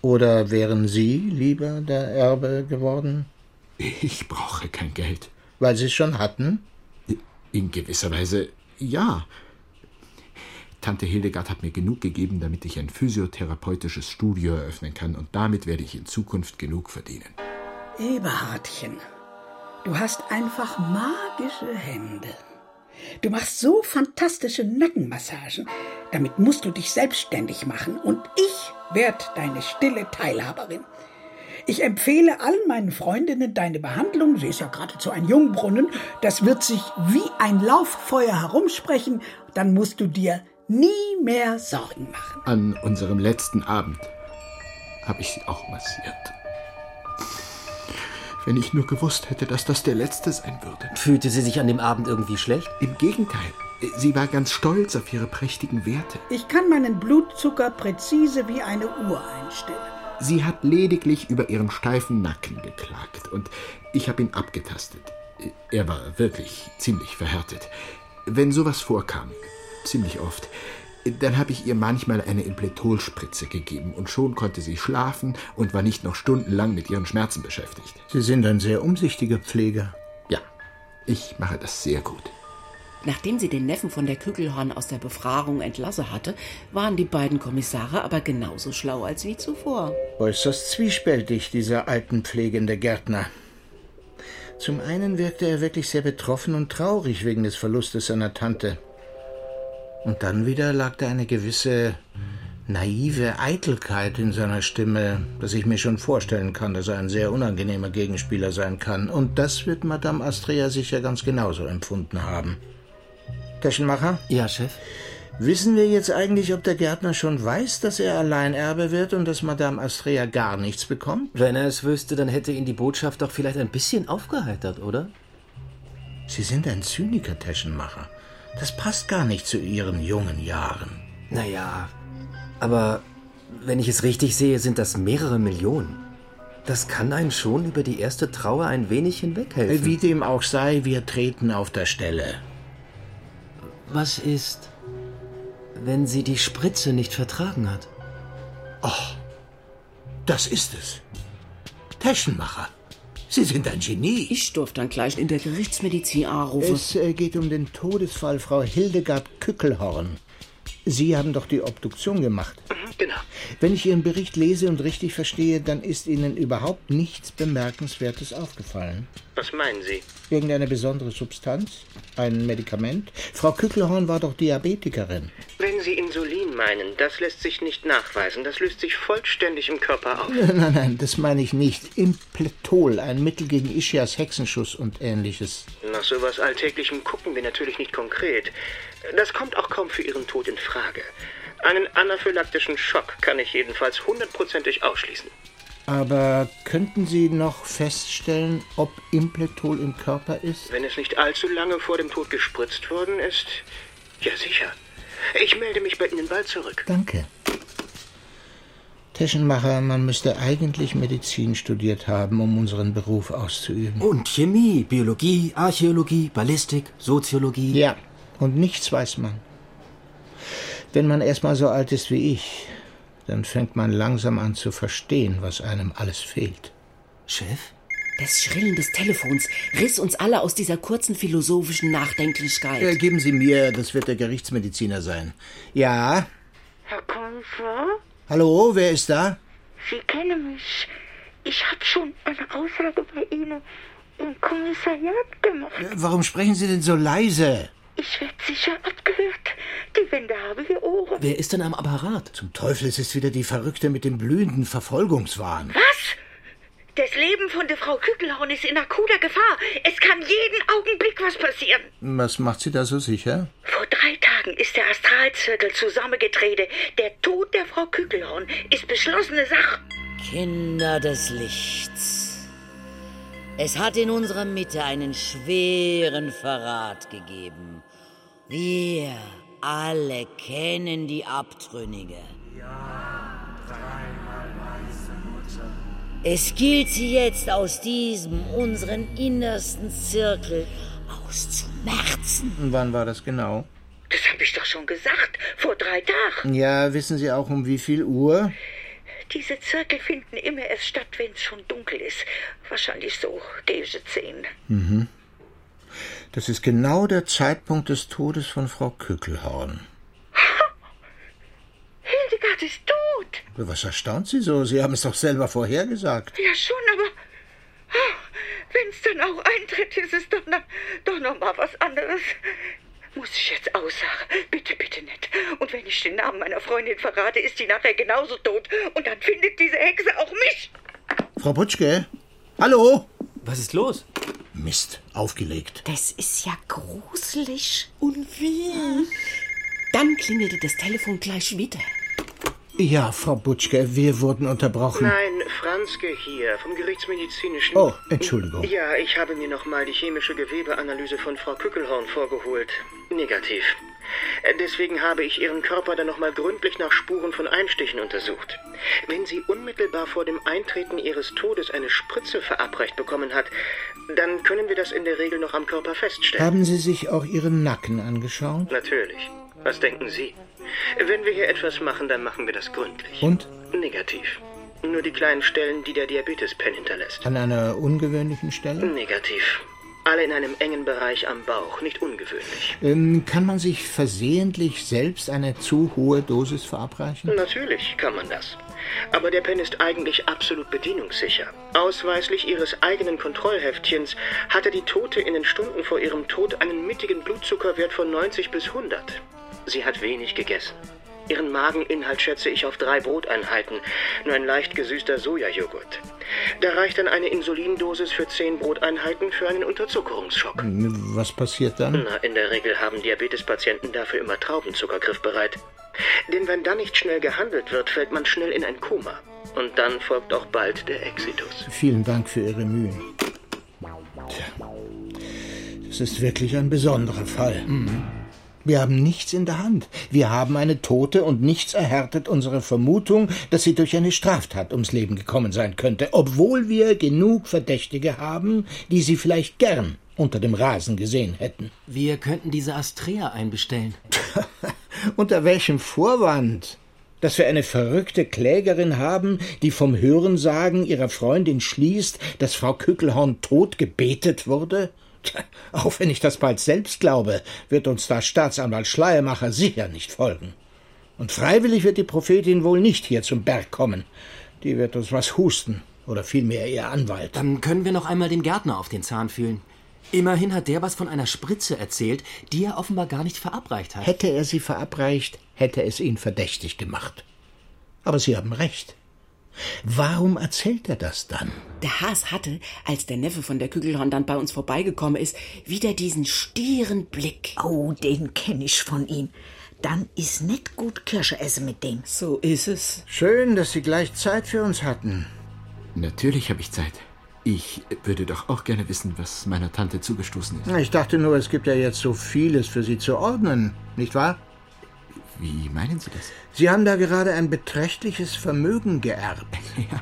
Oder wären Sie lieber der Erbe geworden? Ich brauche kein Geld. Weil Sie es schon hatten? In gewisser Weise ja. Tante Hildegard hat mir genug gegeben, damit ich ein physiotherapeutisches Studio eröffnen kann, und damit werde ich in Zukunft genug verdienen. Eberhardchen, du hast einfach magische Hände. Du machst so fantastische Nackenmassagen. Damit musst du dich selbstständig machen und ich werde deine stille Teilhaberin. Ich empfehle allen meinen Freundinnen deine Behandlung. Sie ist ja geradezu ein Jungbrunnen. Das wird sich wie ein Lauffeuer herumsprechen. Dann musst du dir nie mehr Sorgen machen. An unserem letzten Abend habe ich sie auch massiert. Wenn ich nur gewusst hätte, dass das der letzte sein würde. Fühlte sie sich an dem Abend irgendwie schlecht? Im Gegenteil. Sie war ganz stolz auf ihre prächtigen Werte. Ich kann meinen Blutzucker präzise wie eine Uhr einstellen. Sie hat lediglich über ihren steifen Nacken geklagt und ich habe ihn abgetastet. Er war wirklich ziemlich verhärtet. Wenn sowas vorkam, ziemlich oft, dann habe ich ihr manchmal eine Impletolspritze gegeben und schon konnte sie schlafen und war nicht noch stundenlang mit ihren Schmerzen beschäftigt. Sie sind ein sehr umsichtiger Pfleger. Ja, ich mache das sehr gut. Nachdem sie den Neffen von der Kügelhorn aus der Befragung entlassen hatte, waren die beiden Kommissare aber genauso schlau als wie zuvor. Äußerst zwiespältig, dieser altenpflegende Gärtner. Zum einen wirkte er wirklich sehr betroffen und traurig wegen des Verlustes seiner Tante. Und dann wieder lag da eine gewisse naive Eitelkeit in seiner Stimme, dass ich mir schon vorstellen kann, dass er ein sehr unangenehmer Gegenspieler sein kann. Und das wird Madame Astrea sicher ganz genauso empfunden haben. Taschenmacher? Ja, Chef. Wissen wir jetzt eigentlich, ob der Gärtner schon weiß, dass er Alleinerbe wird und dass Madame Astrea gar nichts bekommt? Wenn er es wüsste, dann hätte ihn die Botschaft doch vielleicht ein bisschen aufgeheitert, oder? Sie sind ein Zyniker, Taschenmacher. Das passt gar nicht zu Ihren jungen Jahren. Naja, aber wenn ich es richtig sehe, sind das mehrere Millionen. Das kann einen schon über die erste Trauer ein wenig hinweghelfen. Wie dem auch sei, wir treten auf der Stelle. Was ist, wenn sie die Spritze nicht vertragen hat? Oh, das ist es. Taschenmacher. Sie sind ein Genie. Ich durfte dann gleich in der Gerichtsmedizin anrufen. Es äh, geht um den Todesfall Frau Hildegard Kückelhorn. Sie haben doch die Obduktion gemacht. Genau. Wenn ich Ihren Bericht lese und richtig verstehe, dann ist Ihnen überhaupt nichts Bemerkenswertes aufgefallen. Was meinen Sie? Irgendeine besondere Substanz? Ein Medikament? Frau Kückelhorn war doch Diabetikerin. Wenn Sie Insulin meinen, das lässt sich nicht nachweisen. Das löst sich vollständig im Körper auf. Nein, nein, nein, das meine ich nicht. Impletol, ein Mittel gegen Ischias Hexenschuss und ähnliches. Nach sowas Alltäglichem gucken wir natürlich nicht konkret. Das kommt auch kaum für Ihren Tod in Frage. Einen anaphylaktischen Schock kann ich jedenfalls hundertprozentig ausschließen. Aber könnten Sie noch feststellen, ob Impletol im Körper ist? Wenn es nicht allzu lange vor dem Tod gespritzt worden ist, ja sicher. Ich melde mich bei Ihnen bald zurück. Danke. Taschenmacher, man müsste eigentlich Medizin studiert haben, um unseren Beruf auszuüben. Und Chemie, Biologie, Archäologie, Ballistik, Soziologie. Ja, und nichts weiß man. Wenn man erst mal so alt ist wie ich, dann fängt man langsam an zu verstehen, was einem alles fehlt. Chef? Das Schrillen des Telefons riss uns alle aus dieser kurzen philosophischen Nachdenklichkeit. Äh, geben Sie mir, das wird der Gerichtsmediziner sein. Ja? Herr Kommissar, Hallo, wer ist da? Sie kennen mich. Ich habe schon eine Aussage bei Ihnen im Kommissariat gemacht. Äh, Warum sprechen Sie denn so leise? Ich werde sicher abgehört. Die Wände haben hier Ohren. Wer ist denn am Apparat? Zum Teufel, es ist wieder die Verrückte mit dem blühenden Verfolgungswahn. Was? Das Leben von der Frau Kügelhorn ist in akuter Gefahr. Es kann jeden Augenblick was passieren. Was macht Sie da so sicher? Vor drei Tagen ist der Astralzirkel zusammengetreten. Der Tod der Frau Kügelhorn ist beschlossene Sache. Kinder des Lichts. Es hat in unserer Mitte einen schweren Verrat gegeben. Wir alle kennen die Abtrünnige. Es gilt sie jetzt aus diesem, unseren innersten Zirkel auszumerzen. Und wann war das genau? Das habe ich doch schon gesagt. Vor drei Tagen. Ja, wissen Sie auch um wie viel Uhr? Diese Zirkel finden immer erst statt, wenn es schon dunkel ist. Wahrscheinlich so gegen zehn. Mhm. Das ist genau der Zeitpunkt des Todes von Frau Kückelhorn. [laughs] Hildegard ist tot. Was erstaunt Sie so? Sie haben es doch selber vorhergesagt. Ja, schon, aber wenn es dann auch eintritt, ist es doch, noch- doch noch mal was anderes. Muss ich jetzt aussagen? Bitte, bitte nicht. Und wenn ich den Namen meiner Freundin verrate, ist die nachher genauso tot. Und dann findet diese Hexe auch mich. Frau Butschke? Hallo? Was ist los? Mist, aufgelegt. Das ist ja gruselig. Und wie? Dann klingelte das Telefon gleich wieder. Ja, Frau Butschke, wir wurden unterbrochen. Nein, Franzke hier, vom Gerichtsmedizinischen. Oh, Entschuldigung. Ja, ich habe mir nochmal die chemische Gewebeanalyse von Frau Kückelhorn vorgeholt. Negativ. Äh, Deswegen habe ich Ihren Körper dann nochmal gründlich nach Spuren von Einstichen untersucht. Wenn sie unmittelbar vor dem Eintreten Ihres Todes eine Spritze verabreicht bekommen hat, dann können wir das in der Regel noch am Körper feststellen. Haben Sie sich auch Ihren Nacken angeschaut? Natürlich. Was denken Sie? Wenn wir hier etwas machen, dann machen wir das gründlich. Und? Negativ. Nur die kleinen Stellen, die der Diabetes-Pen hinterlässt. An einer ungewöhnlichen Stelle? Negativ. Alle in einem engen Bereich am Bauch, nicht ungewöhnlich. Ähm, kann man sich versehentlich selbst eine zu hohe Dosis verabreichen? Natürlich kann man das. Aber der Pen ist eigentlich absolut bedienungssicher. Ausweislich ihres eigenen Kontrollheftchens hatte die Tote in den Stunden vor ihrem Tod einen mittigen Blutzuckerwert von 90 bis 100. Sie hat wenig gegessen. Ihren Mageninhalt schätze ich auf drei Broteinheiten, nur ein leicht gesüßter Sojajoghurt. Da reicht dann eine Insulindosis für zehn Broteinheiten für einen Unterzuckerungsschock. Was passiert dann? Na, in der Regel haben Diabetespatienten dafür immer Traubenzucker griffbereit. Denn wenn dann nicht schnell gehandelt wird, fällt man schnell in ein Koma. Und dann folgt auch bald der Exitus. Vielen Dank für Ihre Mühen. Tja, das ist wirklich ein besonderer Fall. Wir haben nichts in der Hand. Wir haben eine Tote und nichts erhärtet unsere Vermutung, dass sie durch eine Straftat ums Leben gekommen sein könnte, obwohl wir genug Verdächtige haben, die sie vielleicht gern unter dem Rasen gesehen hätten. Wir könnten diese Astrea einbestellen. [laughs] Unter welchem Vorwand? Dass wir eine verrückte Klägerin haben, die vom Hörensagen ihrer Freundin schließt, dass Frau Kückelhorn tot gebetet wurde? [laughs] Auch wenn ich das bald selbst glaube, wird uns da Staatsanwalt Schleiermacher sicher nicht folgen. Und freiwillig wird die Prophetin wohl nicht hier zum Berg kommen. Die wird uns was husten. Oder vielmehr ihr Anwalt. Dann können wir noch einmal dem Gärtner auf den Zahn fühlen. Immerhin hat der was von einer Spritze erzählt, die er offenbar gar nicht verabreicht hat. Hätte er sie verabreicht, hätte es ihn verdächtig gemacht. Aber Sie haben recht. Warum erzählt er das dann? Der Haas hatte, als der Neffe von der Kügelhorn dann bei uns vorbeigekommen ist, wieder diesen stieren Blick. Oh, den kenne ich von ihm. Dann ist nicht gut Kirsche essen mit dem. So ist es. Schön, dass Sie gleich Zeit für uns hatten. Natürlich habe ich Zeit. Ich würde doch auch gerne wissen, was meiner Tante zugestoßen ist. Ich dachte nur, es gibt ja jetzt so vieles für Sie zu ordnen, nicht wahr? Wie meinen Sie das? Sie haben da gerade ein beträchtliches Vermögen geerbt. [laughs] Ja,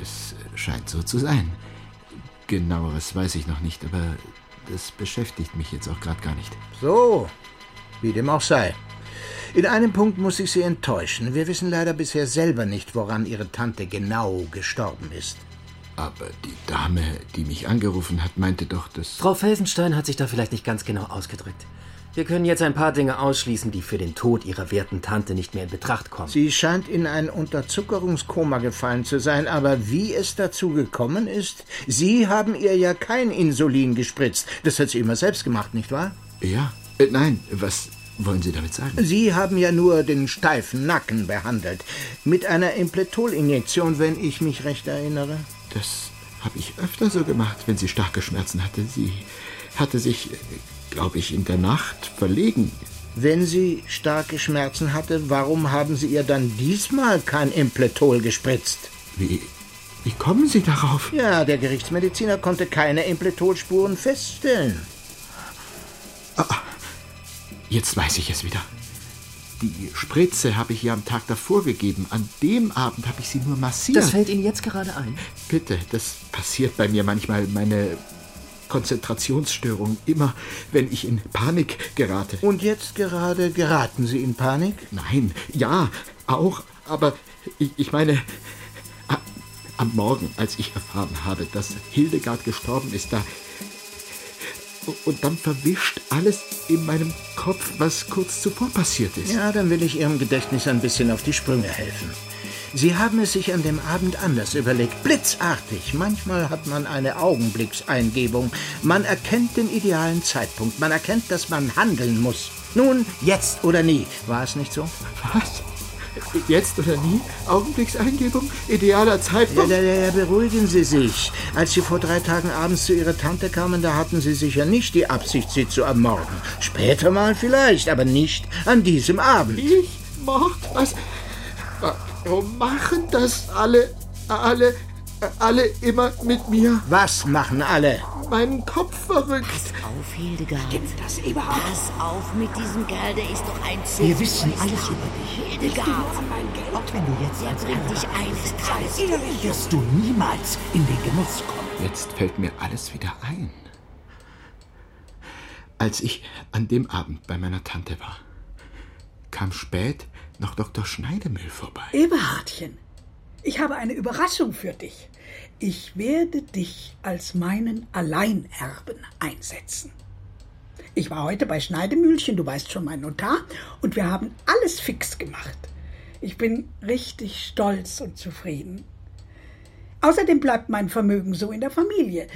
es scheint so zu sein. Genaueres weiß ich noch nicht, aber das beschäftigt mich jetzt auch gerade gar nicht. So, wie dem auch sei. In einem Punkt muss ich Sie enttäuschen. Wir wissen leider bisher selber nicht, woran Ihre Tante genau gestorben ist. Aber die Dame, die mich angerufen hat, meinte doch, dass. Frau Felsenstein hat sich da vielleicht nicht ganz genau ausgedrückt. Wir können jetzt ein paar Dinge ausschließen, die für den Tod ihrer werten Tante nicht mehr in Betracht kommen. Sie scheint in ein Unterzuckerungskoma gefallen zu sein, aber wie es dazu gekommen ist? Sie haben ihr ja kein Insulin gespritzt. Das hat sie immer selbst gemacht, nicht wahr? Ja. Äh, nein, was wollen Sie damit sagen? Sie haben ja nur den steifen Nacken behandelt. Mit einer Impletol-Injektion, wenn ich mich recht erinnere. Das habe ich öfter so gemacht, wenn sie starke Schmerzen hatte. Sie hatte sich, glaube ich, in der Nacht verlegen. Wenn sie starke Schmerzen hatte, warum haben Sie ihr dann diesmal kein Impletol gespritzt? Wie, wie kommen Sie darauf? Ja, der Gerichtsmediziner konnte keine Impletolspuren feststellen. Ah, jetzt weiß ich es wieder. Die Spritze habe ich ihr am Tag davor gegeben. An dem Abend habe ich sie nur massiert. Das fällt Ihnen jetzt gerade ein? Bitte, das passiert bei mir manchmal. Meine Konzentrationsstörung immer, wenn ich in Panik gerate. Und jetzt gerade geraten Sie in Panik? Nein, ja, auch. Aber ich, ich meine, am Morgen, als ich erfahren habe, dass Hildegard gestorben ist, da. Und dann verwischt alles in meinem Kopf, was kurz zuvor passiert ist. Ja, dann will ich Ihrem Gedächtnis ein bisschen auf die Sprünge helfen. Sie haben es sich an dem Abend anders überlegt, blitzartig. Manchmal hat man eine Augenblickseingebung. Man erkennt den idealen Zeitpunkt. Man erkennt, dass man handeln muss. Nun, jetzt oder nie. War es nicht so? Was? Jetzt oder nie? Augenblickseingebung? Idealer Zeitpunkt? Ja, ja, ja, beruhigen Sie sich. Als Sie vor drei Tagen abends zu Ihrer Tante kamen, da hatten Sie sicher nicht die Absicht, sie zu ermorden. Später mal vielleicht, aber nicht an diesem Abend. Ich? Mord? Was? Warum machen das alle, alle, alle immer mit mir? Was machen alle? Meinen Kopf verrückt. Auf, Hildegard. Stimmt das überhaupt? Pass auf mit diesem Kerl, der ist doch ein Wir Zufall. wissen alles über dich. Hildegard. Auch wenn du jetzt als Der bringt dich eines Tages wirst du niemals in den Genuss kommen. Jetzt fällt mir alles wieder ein. Als ich an dem Abend bei meiner Tante war, kam spät noch Dr. Schneidemühl vorbei. Eberhardchen, ich habe eine Überraschung für dich. Ich werde dich als meinen Alleinerben einsetzen. Ich war heute bei Schneidemühlchen, du weißt schon, mein Notar, und wir haben alles fix gemacht. Ich bin richtig stolz und zufrieden. Außerdem bleibt mein Vermögen so in der Familie.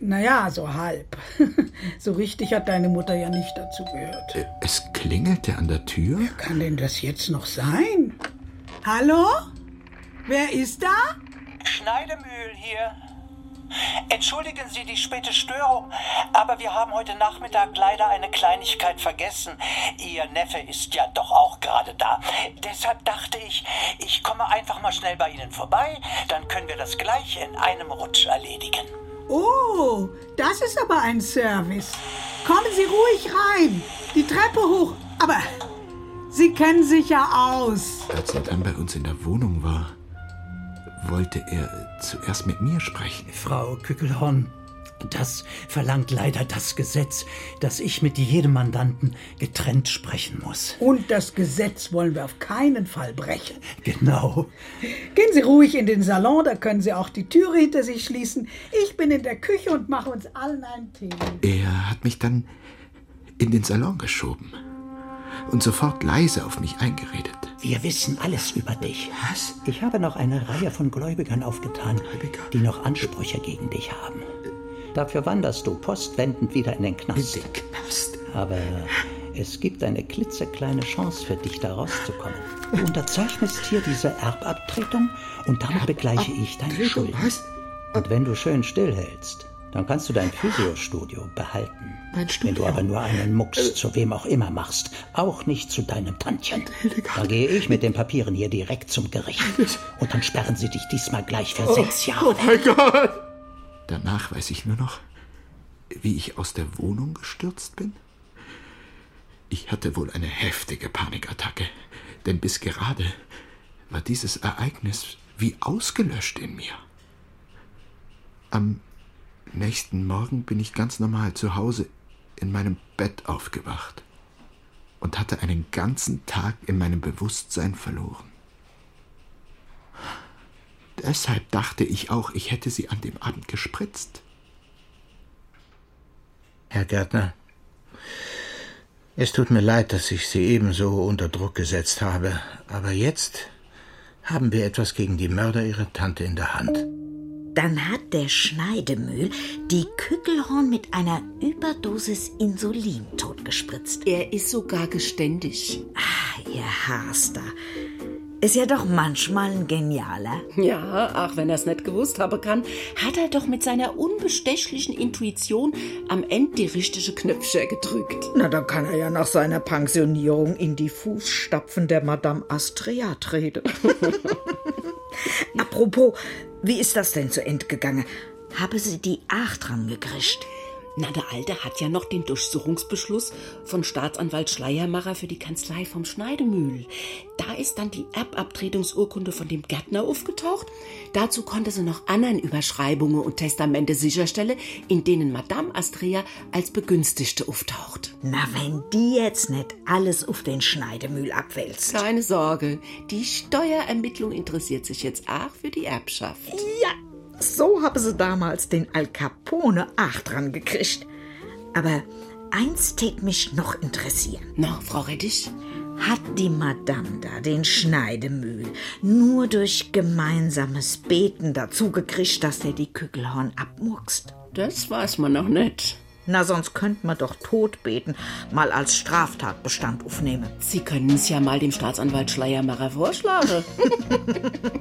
Naja, so halb. [laughs] so richtig hat deine Mutter ja nicht dazu gehört. Äh, Es klingelte an der Tür. Wer kann denn das jetzt noch sein? Hallo? Wer ist da? Schneidemühl hier. Entschuldigen Sie die späte Störung, aber wir haben heute Nachmittag leider eine Kleinigkeit vergessen. Ihr Neffe ist ja doch auch gerade da. Deshalb dachte ich, ich komme einfach mal schnell bei Ihnen vorbei, dann können wir das gleich in einem Rutsch erledigen. Oh, das ist aber ein Service. Kommen Sie ruhig rein. Die Treppe hoch. Aber Sie kennen sich ja aus. Als er dann bei uns in der Wohnung war, wollte er zuerst mit mir sprechen. Frau Kückelhorn, Das verlangt leider das Gesetz, dass ich mit jedem Mandanten getrennt sprechen muss. Und das Gesetz wollen wir auf keinen Fall brechen. Genau. Gehen Sie ruhig in den Salon, da können Sie auch die Türe hinter sich schließen. Ich bin in der Küche und mache uns allen einen Tee. Er hat mich dann in den Salon geschoben und sofort leise auf mich eingeredet. Wir wissen alles über dich. Was? Ich habe noch eine Reihe von Gläubigern aufgetan, Gläubiger? die noch Ansprüche gegen dich haben. Dafür wanderst du postwendend wieder in den Knast. In den Knast? Aber es gibt eine klitzekleine Chance für dich, da rauszukommen. Du unterzeichnest hier diese Erbabtretung und damit begleiche ich deine Schuld. Was? Und wenn du schön stillhältst, dann kannst du dein Physiostudio behalten. Mein Studio? Wenn du aber nur einen Mucks zu wem auch immer machst, auch nicht zu deinem Tantchen. Dann gehe ich mit den Papieren hier direkt zum Gericht. Und dann sperren sie dich diesmal gleich für Oh, sechs Jahre. Oh mein Gott! Danach weiß ich nur noch, wie ich aus der Wohnung gestürzt bin. Ich hatte wohl eine heftige Panikattacke, denn bis gerade war dieses Ereignis wie ausgelöscht in mir. Am nächsten Morgen bin ich ganz normal zu Hause in meinem Bett aufgewacht und hatte einen ganzen Tag in meinem Bewusstsein verloren. Deshalb dachte ich auch, ich hätte sie an dem Abend gespritzt. Herr Gärtner, es tut mir leid, dass ich Sie ebenso unter Druck gesetzt habe, aber jetzt haben wir etwas gegen die Mörder Ihrer Tante in der Hand. Dann hat der Schneidemühl die Kückelhorn mit einer Überdosis Insulin totgespritzt. Er ist sogar geständig. Ah, ihr Haster. Ist ja doch manchmal ein Genialer. Ja, ach, wenn er es nicht gewusst haben kann, hat er doch mit seiner unbestechlichen Intuition am Ende die richtige Knöpfchen gedrückt. Na, dann kann er ja nach seiner Pensionierung in die Fußstapfen der Madame Astrea treten. [laughs] Apropos, wie ist das denn zu End gegangen? Habe sie die Acht dran gekriegt? Na, der Alte hat ja noch den Durchsuchungsbeschluss von Staatsanwalt Schleiermacher für die Kanzlei vom Schneidemühl. Da ist dann die Erbabtretungsurkunde von dem Gärtner aufgetaucht. Dazu konnte sie noch anderen Überschreibungen und Testamente sicherstellen, in denen Madame Astrea als Begünstigte auftaucht. Na, wenn die jetzt nicht alles auf den Schneidemühl abwälzt. Keine Sorge, die Steuerermittlung interessiert sich jetzt auch für die Erbschaft. Ja, so habe sie damals den Al Capone auch dran gekriegt. Aber eins tät mich noch interessieren. Na, Frau Rettich? Hat die Madame da den Schneidemühl nur durch gemeinsames Beten dazu gekriegt, dass der die Kügelhorn abmurkst? Das weiß man noch nicht. Na, sonst könnte man doch Todbeten mal als Straftatbestand aufnehmen. Sie können es ja mal dem Staatsanwalt Schleiermacher vorschlagen.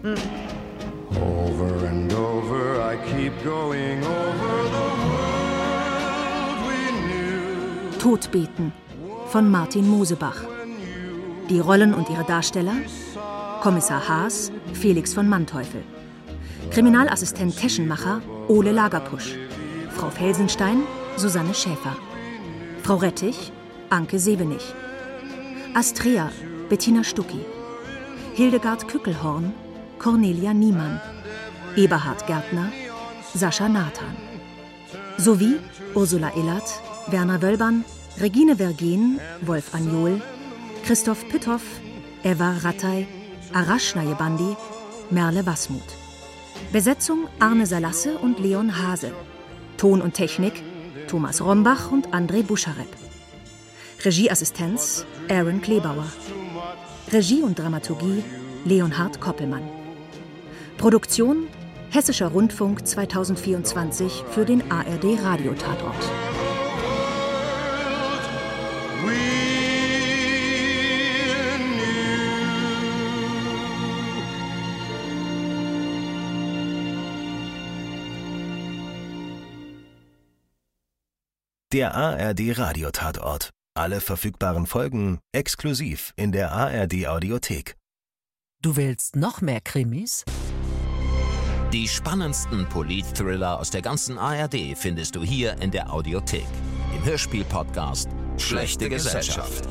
[laughs] Over and over, I keep going over the world we knew. Todbeten von Martin Mosebach. Die Rollen und ihre Darsteller: Kommissar Haas, Felix von Manteuffel. Kriminalassistent Teschenmacher, Ole Lagerpusch. Frau Felsenstein, Susanne Schäfer. Frau Rettich, Anke Sebenich. Astrea, Bettina Stucki. Hildegard Kückelhorn, Cornelia Niemann. Eberhard Gärtner, Sascha Nathan. Sowie Ursula Illert, Werner Wölbern, Regine Vergen, Wolf Anjol, Christoph Pütthoff, Eva Rattay, Arash Nayebandi, Merle Wasmuth. Besetzung Arne Salasse und Leon Hase. Ton und Technik Thomas Rombach und André Buscharep. Regieassistenz Aaron Klebauer. Regie und Dramaturgie Leonhard Koppelmann. Produktion Hessischer Rundfunk 2024 für den ARD Radiotatort. Der ARD Radiotatort. Alle verfügbaren Folgen exklusiv in der ARD Audiothek. Du willst noch mehr Krimis? Die spannendsten Polit-Thriller aus der ganzen ARD findest du hier in der Audiothek. Im Hörspiel-Podcast Schlechte Gesellschaft.